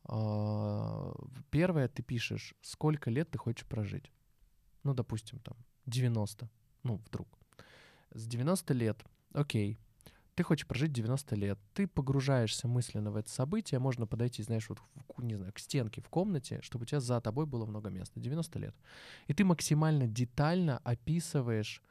А, Первое, ты пишешь, сколько лет ты хочешь прожить. Ну, допустим, там, 90, ну, вдруг. С 90 лет, окей, ты хочешь прожить 90 лет, ты погружаешься мысленно в это событие, можно подойти, знаешь, вот, в не знаю, к стенке в комнате, чтобы у тебя за тобой было много места, 90 лет. И ты максимально детально описываешь,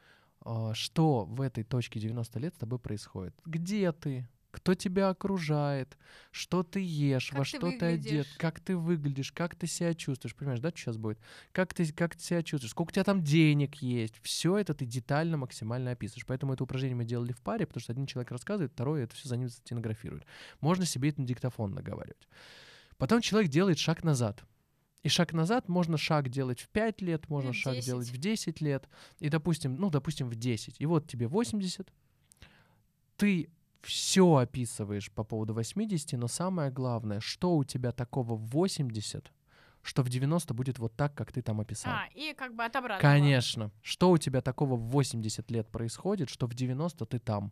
а, что в этой точке 90 лет с тобой происходит. Где ты, кто тебя окружает, что ты ешь, Как во ты что ты одет, выглядишь. как ты выглядишь, как ты себя чувствуешь. Понимаешь, да, что сейчас будет? Как ты, как ты себя чувствуешь, сколько у тебя там денег есть. Все это ты детально, максимально описываешь. Поэтому это упражнение мы делали в паре, потому что один человек рассказывает, второй это все за ним стенографирует. Можно себе это на диктофон наговаривать. Потом человек делает шаг назад. И шаг назад можно шаг делать в 5 лет, можно в шаг 10. делать в 10 лет. И, допустим, ну, допустим, в 10. И вот тебе 80. Ты все описываешь по поводу 80, но самое главное, что у тебя такого в 80, что в 90 будет вот так, как ты там описал. А, и как бы от обратного. Конечно. Что у тебя такого в 80 лет происходит, что в 90 ты там?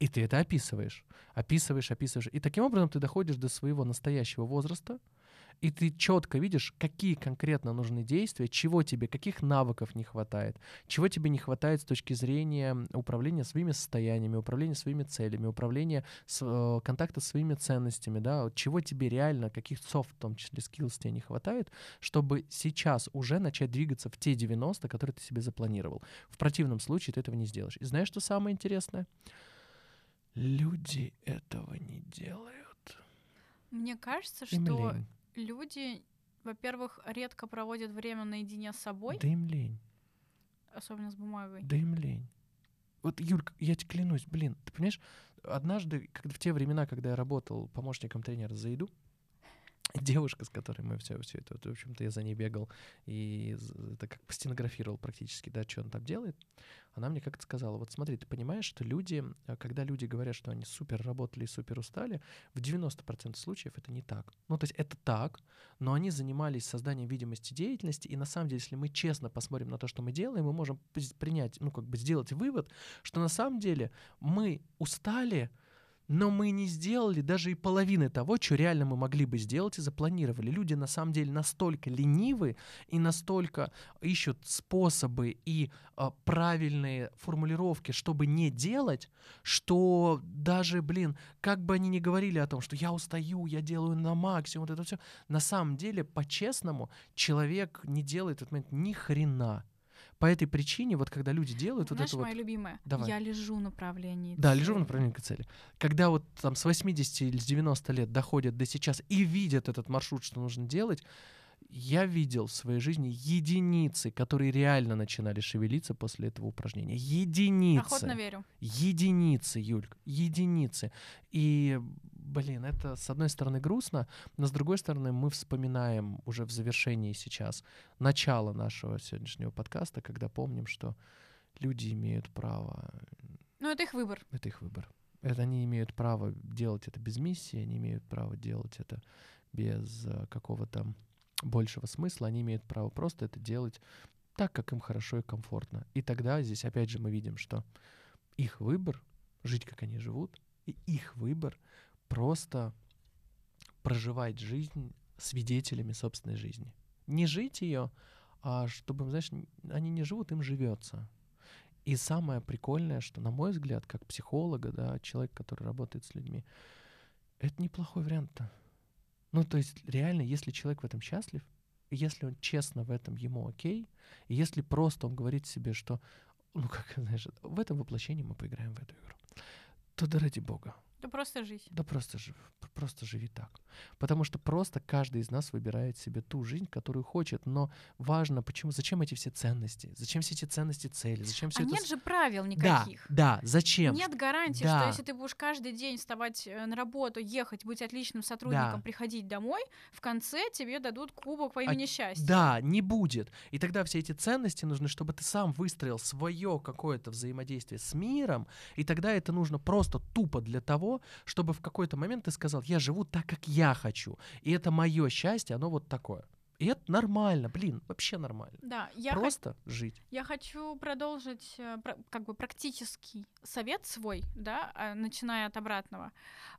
И ты это описываешь. Описываешь, описываешь. И таким образом ты доходишь до своего настоящего возраста, и ты четко видишь, какие конкретно нужны действия, чего тебе, каких навыков не хватает, чего тебе не хватает с точки зрения управления своими состояниями, управления своими целями, управления с, э, контакта с своими ценностями, да, чего тебе реально, каких софт, в том числе skills тебе не хватает, чтобы сейчас уже начать двигаться в те 90, которые ты себе запланировал. В противном случае ты этого не сделаешь. И знаешь, что самое интересное? Люди этого не делают. Мне кажется, Им что лень. Люди, во-первых, редко проводят время наедине с собой, Да им лень. особенно с бумагой. Да им лень. Вот, Юлька, я тебе клянусь, блин, ты понимаешь, однажды, когда, в те времена, когда я работал помощником тренера за еду, девушка, с которой мы все, все это, вот, в общем-то, я за ней бегал и это как стенографировал практически, да, что он там делает, она мне как-то сказала, вот смотри, ты понимаешь, что люди, а, когда люди говорят, что они супер работали и супер устали, в 90% случаев это не так. Ну, то есть это так, но они занимались созданием видимости деятельности, и на самом деле, если мы честно посмотрим на то, что мы делаем, мы можем принять, ну, как бы сделать вывод, что на самом деле мы устали, но мы не сделали даже и половины того, что реально мы могли бы сделать и запланировали. Люди на самом деле настолько ленивы и настолько ищут способы и а, правильные формулировки, чтобы не делать, что даже, блин, как бы они ни говорили о том, что я устаю, я делаю на максимум, вот это все, на самом деле, по-честному, человек не делает в этот момент ни хрена. По этой причине, вот когда люди делают вот Знаешь, это вот... моя любимая? Давай. Я лежу в направлении Да, лежу в направлении к цели. Когда вот там с 80 или с 90 лет доходят до сейчас и видят этот маршрут, что нужно делать, я видел в своей жизни единицы, которые реально начинали шевелиться после этого упражнения. Единицы. Охотно верю. Единицы, Юлька, единицы. И, блин, это с одной стороны грустно, но с другой стороны мы вспоминаем уже в завершении сейчас начало нашего сегодняшнего подкаста, когда помним, что люди имеют право Ну, это их выбор. это их выбор. Это они имеют право делать это без миссии, они имеют право делать это без э, какого-то большего смысла, они имеют право просто это делать так, как им хорошо и комфортно. И тогда здесь опять же мы видим, что их выбор жить, как они живут, и их выбор просто проживать жизнь свидетелями собственной жизни. Не жить ее, а чтобы, знаешь, они не живут, им живется. И самое прикольное, что, на мой взгляд, как психолога, да, человек, который работает с людьми, это неплохой вариант-то. Ну, то есть, реально, если человек в этом счастлив, если он честно в этом ему окей, и если просто он говорит себе, что, ну, как, знаешь, в этом воплощении мы поиграем в эту игру, то да ради бога, Да просто жить. да просто живи, просто живи так. Потому что просто каждый из нас выбирает себе ту жизнь, которую хочет. Но важно, почему, зачем эти все ценности? Зачем все эти ценности, цели? Зачем все А это... нет же правил Да, никаких. да, зачем? Нет гарантии, Да. что если ты будешь каждый день вставать э, на работу, ехать, быть отличным сотрудником, Да. приходить домой, в конце тебе дадут кубок по имени счастья. А, Да, не будет. И тогда все эти ценности нужны, чтобы ты сам выстроил свое какое-то взаимодействие с миром, и тогда это нужно просто тупо для того, чтобы в какой-то момент ты сказал, я живу так, как я хочу, и это мое счастье, оно вот такое. И это нормально, блин, вообще нормально. Да, я, Просто жить. я хочу продолжить э, как бы практический совет свой, да, а, начиная от обратного.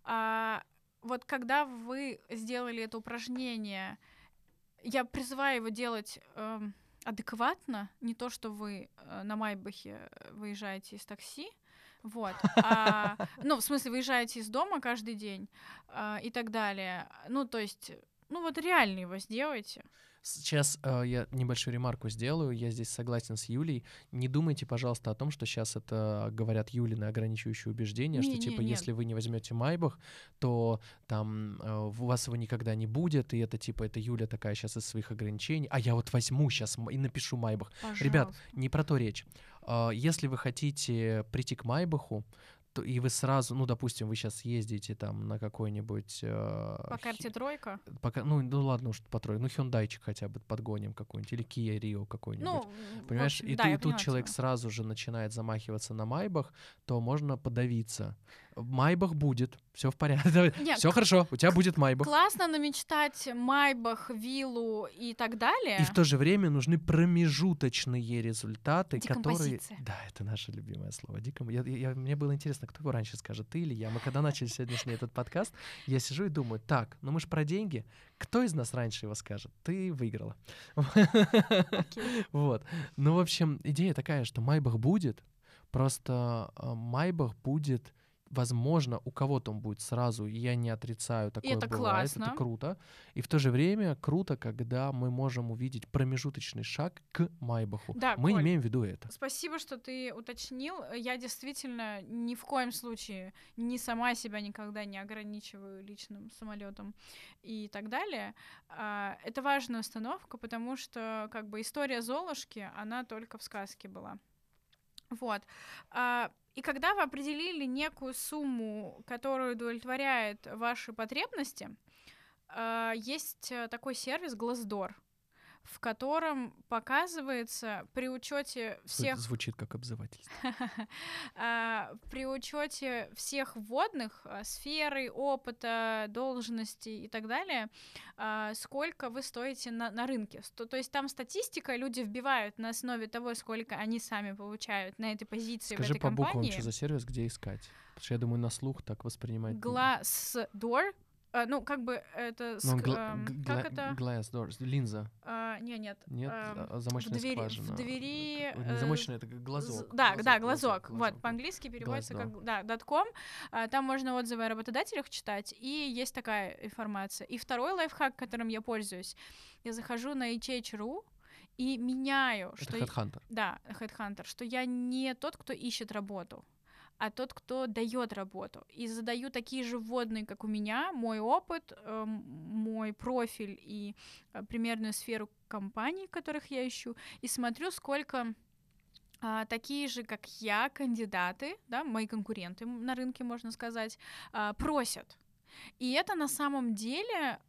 А, вот когда вы сделали это упражнение, я призываю его делать эм, адекватно, не то, что вы э, на Майбахе выезжаете из такси, вот, а, ну, в смысле, выезжаете из дома каждый день а, и так далее. Ну, то есть ну вот реально его сделайте. Сейчас э, я небольшую ремарку сделаю. Я здесь согласен с Юлей. Не думайте, пожалуйста, о том, что сейчас это говорят Юлины ограничивающие убеждения, Не, что типа не, нет. если вы не возьмете Майбах, то там э, у вас его никогда не будет, и это типа это Юля такая сейчас из своих ограничений. А я вот возьму сейчас и напишу Майбах. Ребят, Пожалуйста. не про то речь. А, Если вы хотите прийти к Майбаху, то и вы сразу, ну, допустим, вы сейчас ездите там на какой-нибудь... э, По карте тройка. пока, ну, ну ладно уж потрой, ну хёндайчик хотя бы подгоним какой-нибудь, или Kia Rio какой-нибудь. Ну, Понимаешь, общем, и, да, ты- и тут поняла человек тебя. сразу же начинает замахиваться на Майбах, то можно подавиться. Майбах будет, все в порядке. Все хорошо, у тебя будет Майбах. Классно намечтать Майбах, виллу и так далее. И в то же время нужны промежуточные результаты, которые... Да, это наше любимое слово. Диком... Я, я- мне было интересно, кто его раньше скажет, ты или я. Мы когда начали сегодняшний этот подкаст, я сижу и думаю, так, ну мы же про деньги. Кто из нас раньше его скажет? Ты выиграла. Вот. Ну, в общем, идея такая, что Майбах будет, просто э, Майбах будет возможно, у кого-то он будет сразу, и я не отрицаю, такое это бывает, это классно. круто. И в то же время круто, когда мы можем увидеть промежуточный шаг к Майбаху. Да, мы Коль. имеем в виду это. Спасибо, что ты уточнил. Я действительно ни в коем случае не сама себя никогда не ограничиваю личным самолетом и так далее. А, Это важная установка, потому что как бы история Золушки, она только в сказке была. Вот. И когда вы определили некую сумму, которая удовлетворяет ваши потребности, а, есть э, такой сервис Glassdoor, в котором показывается при учете всех Звучит как обзывательство. а, при учете всех вводных а, сферы, опыта, должностей и так далее, а, сколько вы стоите на, на рынке. То есть там статистика, люди вбивают на основе того, сколько они сами получают на этой позиции в Скажи этой по буквам, компании. что за сервис, где искать. Потому что я думаю, на слух так воспринимать. Glassdoor. А, ну, как бы это... Ну, ск- гла- г- как это? Glass doors, линза. А, не, нет. Нет, эм, а, замочная в двери, скважина. в двери, Э, э, Не замочная, это глазок. Да, да, глазок. глазок, Вот, глазок. по-английски переводится Glassdoor. как да, .com. А, Там можно отзывы о работодателях читать, и есть такая информация. И второй лайфхак, которым я пользуюсь, я захожу на HH.ru и меняю, Это что... я- Headhunter. Да, Headhunter, что я не тот, кто ищет работу, а тот, кто дает работу. И задаю такие же вводные, как у меня, мой опыт, эм, мой профиль и э, примерную сферу компаний, которых я ищу, и смотрю, сколько а, такие же, как я, кандидаты, да, мои конкуренты на рынке, можно сказать, а, просят. И это на самом деле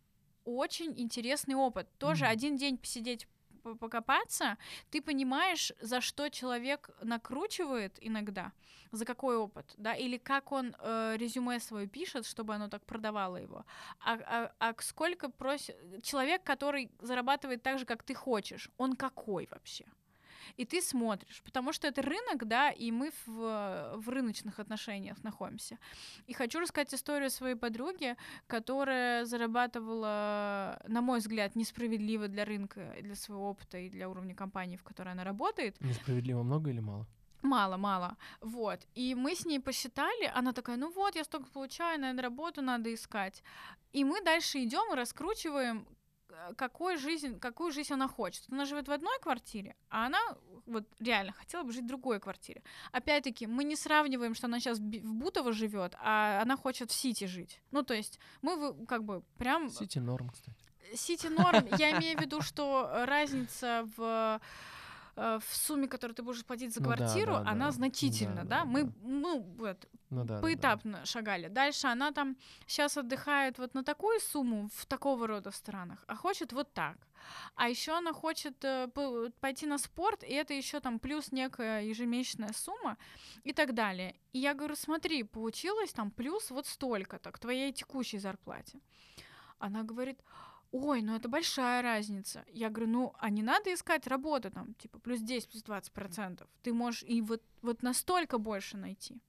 очень интересный опыт. Тоже Мгм. один день посидеть покопаться, ты понимаешь, за что человек накручивает иногда, за какой опыт, да, или как он э, резюме свое пишет, чтобы оно так продавало его, а, а- а сколько просит человек, который зарабатывает так же, как ты хочешь, он какой вообще? И ты смотришь, потому что это рынок, да, и мы в, в рыночных отношениях находимся. И хочу рассказать историю своей подруги, которая зарабатывала, на мой взгляд, несправедливо для рынка, для своего опыта и для уровня компании, в которой она работает. Несправедливо много или мало? Мало, мало. Вот. И мы с ней посчитали, она такая, ну вот, я столько получаю, наверное, работу надо искать. И мы дальше идем и раскручиваем, какой жизнь, какую жизнь она хочет. Она живет в одной квартире, а она вот реально хотела бы жить в другой квартире. Опять-таки, мы не сравниваем, что она сейчас в Бутово живет, а она хочет в Сити жить. Ну, то есть мы как бы прям Сити норм, кстати. Сити норм, я имею в виду, что разница в э, в сумме, которую ты будешь платить за Ну да, квартиру, да, она да. значительна, Да, да? да, Мы, да. ну, вот, Ну да. да, да. поэтапно шагали. Дальше она там сейчас отдыхает вот на такую сумму в такого рода странах, а хочет вот так. А еще она хочет э, пойти на спорт, и это еще там плюс некая ежемесячная сумма и так далее. И я говорю, смотри, получилось там плюс вот столько-то к твоей текущей зарплате. Она говорит, ой, ну это большая разница. Я говорю, ну, а не надо искать работу там, типа, плюс 10, плюс 20 процентов. Ты можешь и вот, вот настолько больше найти.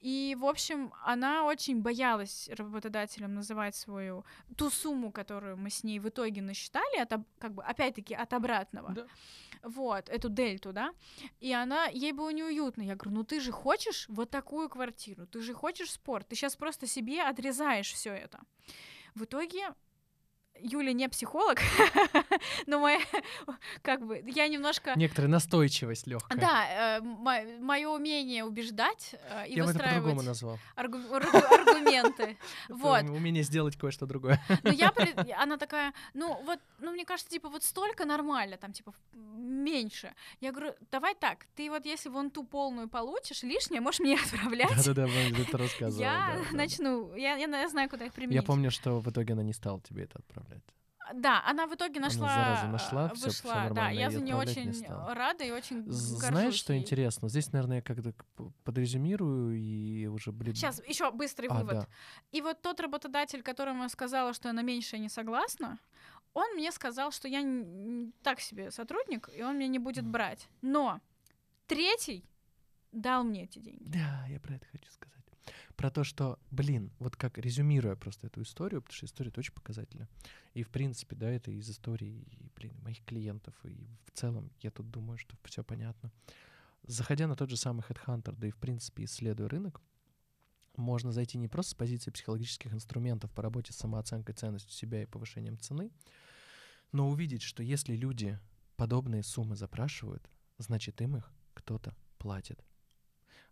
И, в общем, она очень боялась работодателям называть свою ту сумму, которую мы с ней в итоге насчитали, от, как бы опять-таки от обратного. Да. Вот, эту дельту, да. И она, ей было неуютно. Я говорю, ну ты же хочешь вот такую квартиру, ты же хочешь спорт, ты сейчас просто себе отрезаешь все это. В итоге Юля не психолог, но моя, как бы, я немножко... Некоторая настойчивость легкая. Да, э, мое умение убеждать э, и я выстраивать... Я назвал. Аргу... аргументы. вот. Умение сделать кое-что другое. Но я... Она такая, ну вот, ну мне кажется, типа вот столько нормально, там типа меньше. Я говорю, давай так, ты вот если вон ту полную получишь, лишнее можешь мне отправлять. Да-да-да, это рассказывала. Я начну, я, я знаю, куда их применить. Я помню, что в итоге она не стала тебе это отправлять. Да, она в итоге нашла, она, зараза, нашла, вышла, всё, всё да, я за нее очень рада и очень Знаешь, что ей. интересно? Здесь, наверное, я как-то подрезюмирую и уже, блин... Сейчас, еще быстрый а, вывод. Да. И вот тот работодатель, которому я сказала, что я на меньшее не согласна, он мне сказал, что я так себе сотрудник, и он меня не будет брать. Но третий дал мне эти деньги. Да, я про это хочу сказать про то, что, блин, вот как резюмируя просто эту историю, потому что история очень показательна. И, в принципе, да, это из истории, и, блин, моих клиентов, и в целом я тут думаю, что все понятно. Заходя на тот же самый Headhunter, да и, в принципе, исследуя рынок, можно зайти не просто с позиции психологических инструментов по работе с самооценкой ценностью себя и повышением цены, но увидеть, что если люди подобные суммы запрашивают, значит им их кто-то платит.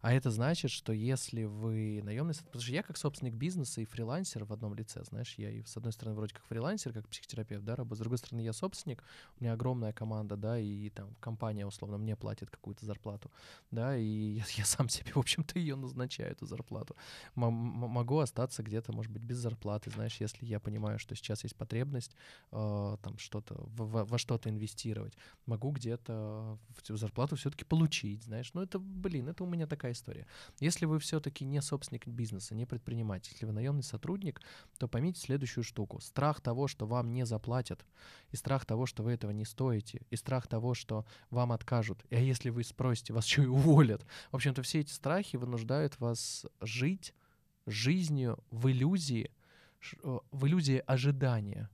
А это значит, что если вы наемный потому что я как собственник бизнеса и фрилансер в одном лице, знаешь, я и с одной стороны вроде как фрилансер, как психотерапевт, да, работаю, с другой стороны я собственник, у меня огромная команда, да, и там компания условно мне платит какую-то зарплату, да, и я, я сам себе, в общем-то, ее назначаю, эту зарплату. М- могу остаться где-то, может быть, без зарплаты, знаешь, если я понимаю, что сейчас есть потребность э, там что-то, в, во что-то инвестировать, могу где-то зарплату все-таки получить, знаешь, ну это, блин, это у меня такая история. Если вы все-таки не собственник бизнеса, не предприниматель, если вы наемный сотрудник, то поймите следующую штуку. Страх того, что вам не заплатят, и страх того, что вы этого не стоите, и страх того, что вам откажут, а если вы спросите, вас что и уволят. В общем-то, все эти страхи вынуждают вас жить жизнью в иллюзии, в иллюзии ожидания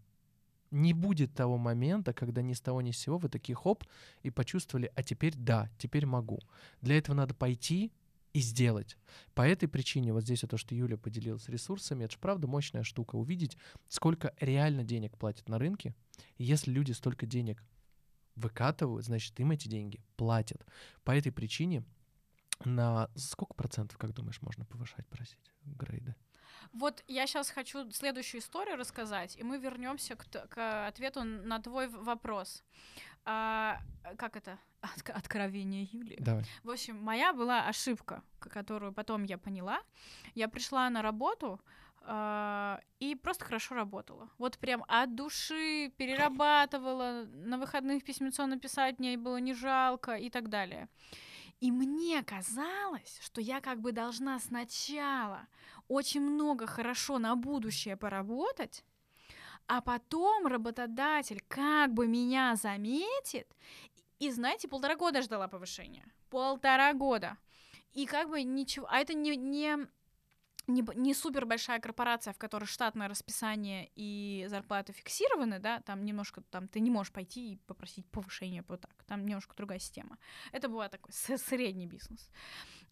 не будет того момента, когда ни с того ни с сего вы такие хоп и почувствовали, а теперь да, теперь могу. Для этого надо пойти и сделать. По этой причине, вот здесь то, что Юля поделилась ресурсами, это же правда мощная штука. Увидеть, сколько реально денег платят на рынке. И если люди столько денег выкатывают, значит, им эти деньги платят. По этой причине на сколько процентов, как думаешь, можно повышать, просить грейды? Вот я сейчас хочу следующую историю рассказать, и мы вернемся к, к ответу на твой вопрос. А, как это? От, откровение Юлии. Давай. В общем, моя была ошибка, которую потом я поняла. Я пришла на работу, Uh, и просто хорошо работала. Вот прям от души перерабатывала, на выходных письмецо написать мне было не жалко и так далее. И мне казалось, что я как бы должна сначала очень много хорошо на будущее поработать, а потом работодатель как бы меня заметит, и, знаете, полтора года ждала повышения. Полтора года. И как бы ничего... А это не, не, не, не супер большая корпорация, в которой штатное расписание и зарплаты фиксированы, да, там немножко, там ты не можешь пойти и попросить повышения вот так, там немножко другая система. Это была такой средний бизнес.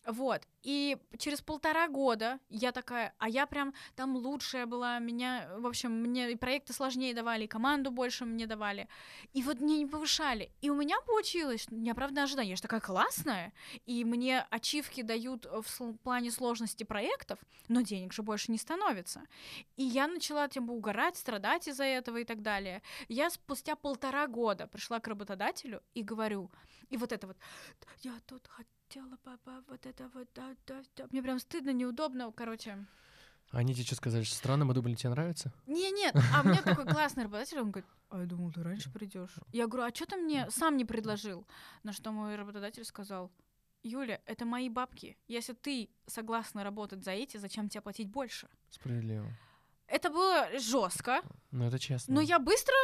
Вот. И через полтора года я такая, а я прям там лучшая была, меня, в общем, мне и проекты сложнее давали, и команду больше мне давали. И вот мне не повышали. И у меня получилось неоправданное ожидание. Я же такая классная, и мне ачивки дают в плане сложности проектов, но денег же больше не становится. И я начала тем угорать, страдать из-за этого и так далее. Я спустя полтора года пришла к работодателю и говорю, и вот это вот, я тут хочу хотела, папа, вот это вот, да, да, да. Мне прям стыдно, неудобно, короче. Они тебе что сказали, что странно, мы думали, тебе нравится? Не, нет, а меня такой классный работодатель, он говорит, а я думал, ты раньше придешь. Я говорю, а что ты мне сам не предложил? На что мой работодатель сказал, Юля, это мои бабки. Если ты согласна работать за эти, зачем тебе платить больше? Справедливо. Это было жестко. Ну, это честно. Но я быстро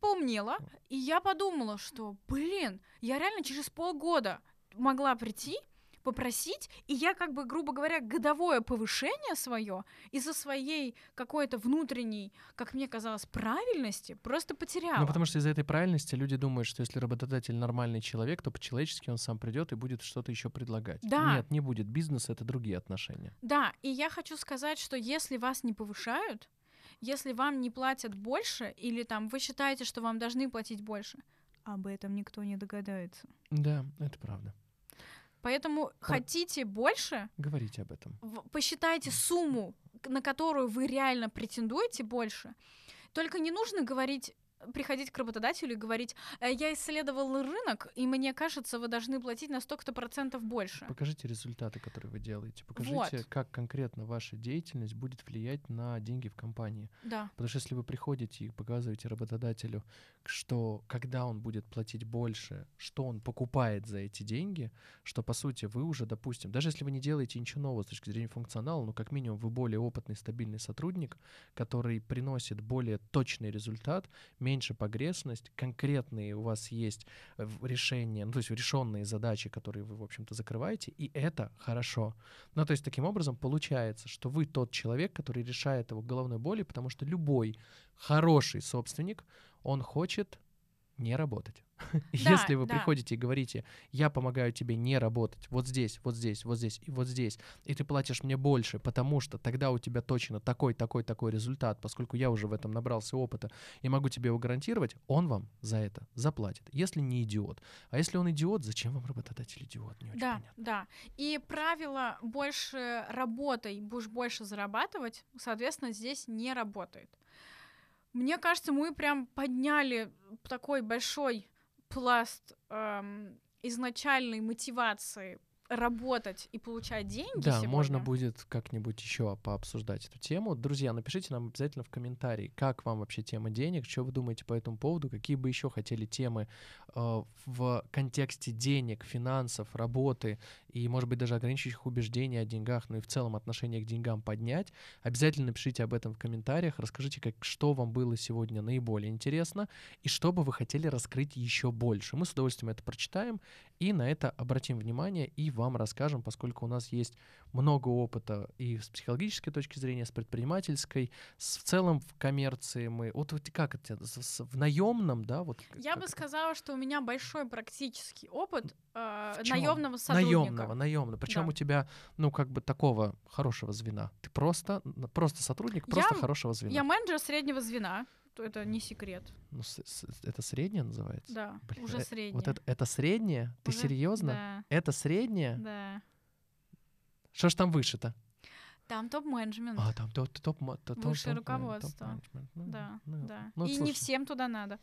поумнела, и я подумала, что, блин, я реально через полгода могла прийти, попросить, и я как бы, грубо говоря, годовое повышение свое из-за своей какой-то внутренней, как мне казалось, правильности просто потеряла. Ну, потому что из-за этой правильности люди думают, что если работодатель нормальный человек, то по-человечески он сам придет и будет что-то еще предлагать. Да. Нет, не будет. Бизнес — это другие отношения. Да, и я хочу сказать, что если вас не повышают, Если вам не платят больше, или там вы считаете, что вам должны платить больше, об этом никто не догадается. Да, это правда. Поэтому хотите больше, Говорите об этом. в- посчитайте сумму, на которую вы реально претендуете больше. Только не нужно говорить приходить к работодателю и говорить, «Э, я исследовал рынок, и мне кажется, вы должны платить на столько-то процентов больше. Покажите результаты, которые вы делаете. Покажите, Вот. как конкретно ваша деятельность будет влиять на деньги в компании. Да, Потому что если вы приходите и показываете работодателю, что когда он будет платить больше, что он покупает за эти деньги, что по сути вы уже, допустим, даже если вы не делаете ничего нового с точки зрения функционала, ну как минимум вы более опытный, стабильный сотрудник, который приносит более точный результат, меньше погрешность, конкретные у вас есть э, решения, ну то есть решенные задачи, которые вы, в общем-то, закрываете, и это хорошо. Ну то есть таким образом получается, что вы тот человек, который решает его головной боли, потому что любой хороший собственник, он хочет не работать. Да, Если вы да. приходите и говорите, я помогаю тебе не работать вот здесь, вот здесь, вот здесь и вот здесь, и ты платишь мне больше, потому что тогда у тебя точно такой, такой, такой результат, поскольку я уже в этом набрался опыта и могу тебе его гарантировать, он вам за это заплатит, если не идиот. А если он идиот, зачем вам работодатель идиот? Не очень да, понятно. да. И правило больше работай, будешь больше зарабатывать, соответственно, здесь не работает. Мне кажется, мы прям подняли такой большой пласт эм, изначальной мотивации работать и получать деньги. Да, сегодня. можно будет как-нибудь еще пообсуждать эту тему. Друзья, напишите нам обязательно в комментарии, как вам вообще тема денег, что вы думаете по этому поводу, какие бы еще хотели темы э, в контексте денег, финансов, работы и, может быть, даже ограничивающих убеждений о деньгах, ну и в целом отношение к деньгам поднять. Обязательно напишите об этом в комментариях, расскажите, как, что вам было сегодня наиболее интересно и что бы вы хотели раскрыть еще больше. Мы с удовольствием это прочитаем и на это обратим внимание и вам расскажем, поскольку у нас есть много опыта и с психологической точки зрения, с предпринимательской, с, в целом в коммерции мы... Вот, вот как это? с- с- в наемном, да? Вот, Я бы это? сказала, что у меня большой практический опыт э, чём? наемного сотрудника. Наемного, наемного. Причем Да. у тебя, ну, как бы такого хорошего звена. Ты просто, просто сотрудник, Я просто м- хорошего звена. Я менеджер среднего звена. то Это не секрет. Ну, с- с- это среднее называется? Да, Блин, уже э, среднее. Вот это, это среднее? Ты Уже- серьезно? Да, Это среднее? да. Что ж там выше-то? Там топ-менеджмент. А, там топ, топ, топ- Высшее топ- руководство. топ-менеджмент. Ну, Да, ну, да. ну, И не слушай, всем туда надо.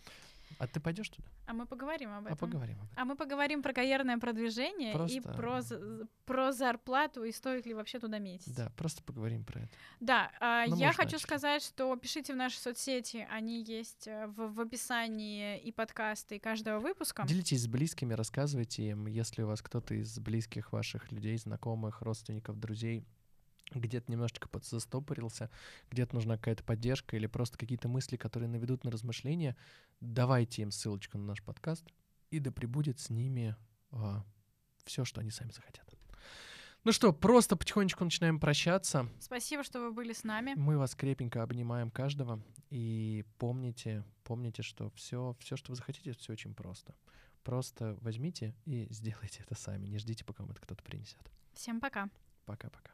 А ты пойдешь туда? А мы поговорим об А этом. поговорим об этом. А мы поговорим про карьерное продвижение и Просто- про, з- про зарплату и стоит ли вообще туда метить. Да, просто поговорим про это. Да, а, Ну, я хочу начать. сказать, что пишите в наши соцсети, они есть э, в, в описании и подкаста, и каждого выпуска. Делитесь с близкими, рассказывайте им, если у вас кто-то из близких ваших людей, знакомых, родственников, друзей где-то немножечко подзастопорился, где-то нужна какая-то поддержка или просто какие-то мысли, которые наведут на размышления, давайте им ссылочку на наш подкаст, и да пребудет с ними все, что они сами захотят. Ну что, просто потихонечку начинаем прощаться. Спасибо, что вы были с нами. Мы вас крепенько обнимаем каждого. И помните, помните, что все, все, что вы захотите, все очень просто. Просто возьмите и сделайте это сами. Не ждите, пока вам это кто-то принесет. Всем пока. Пока-пока.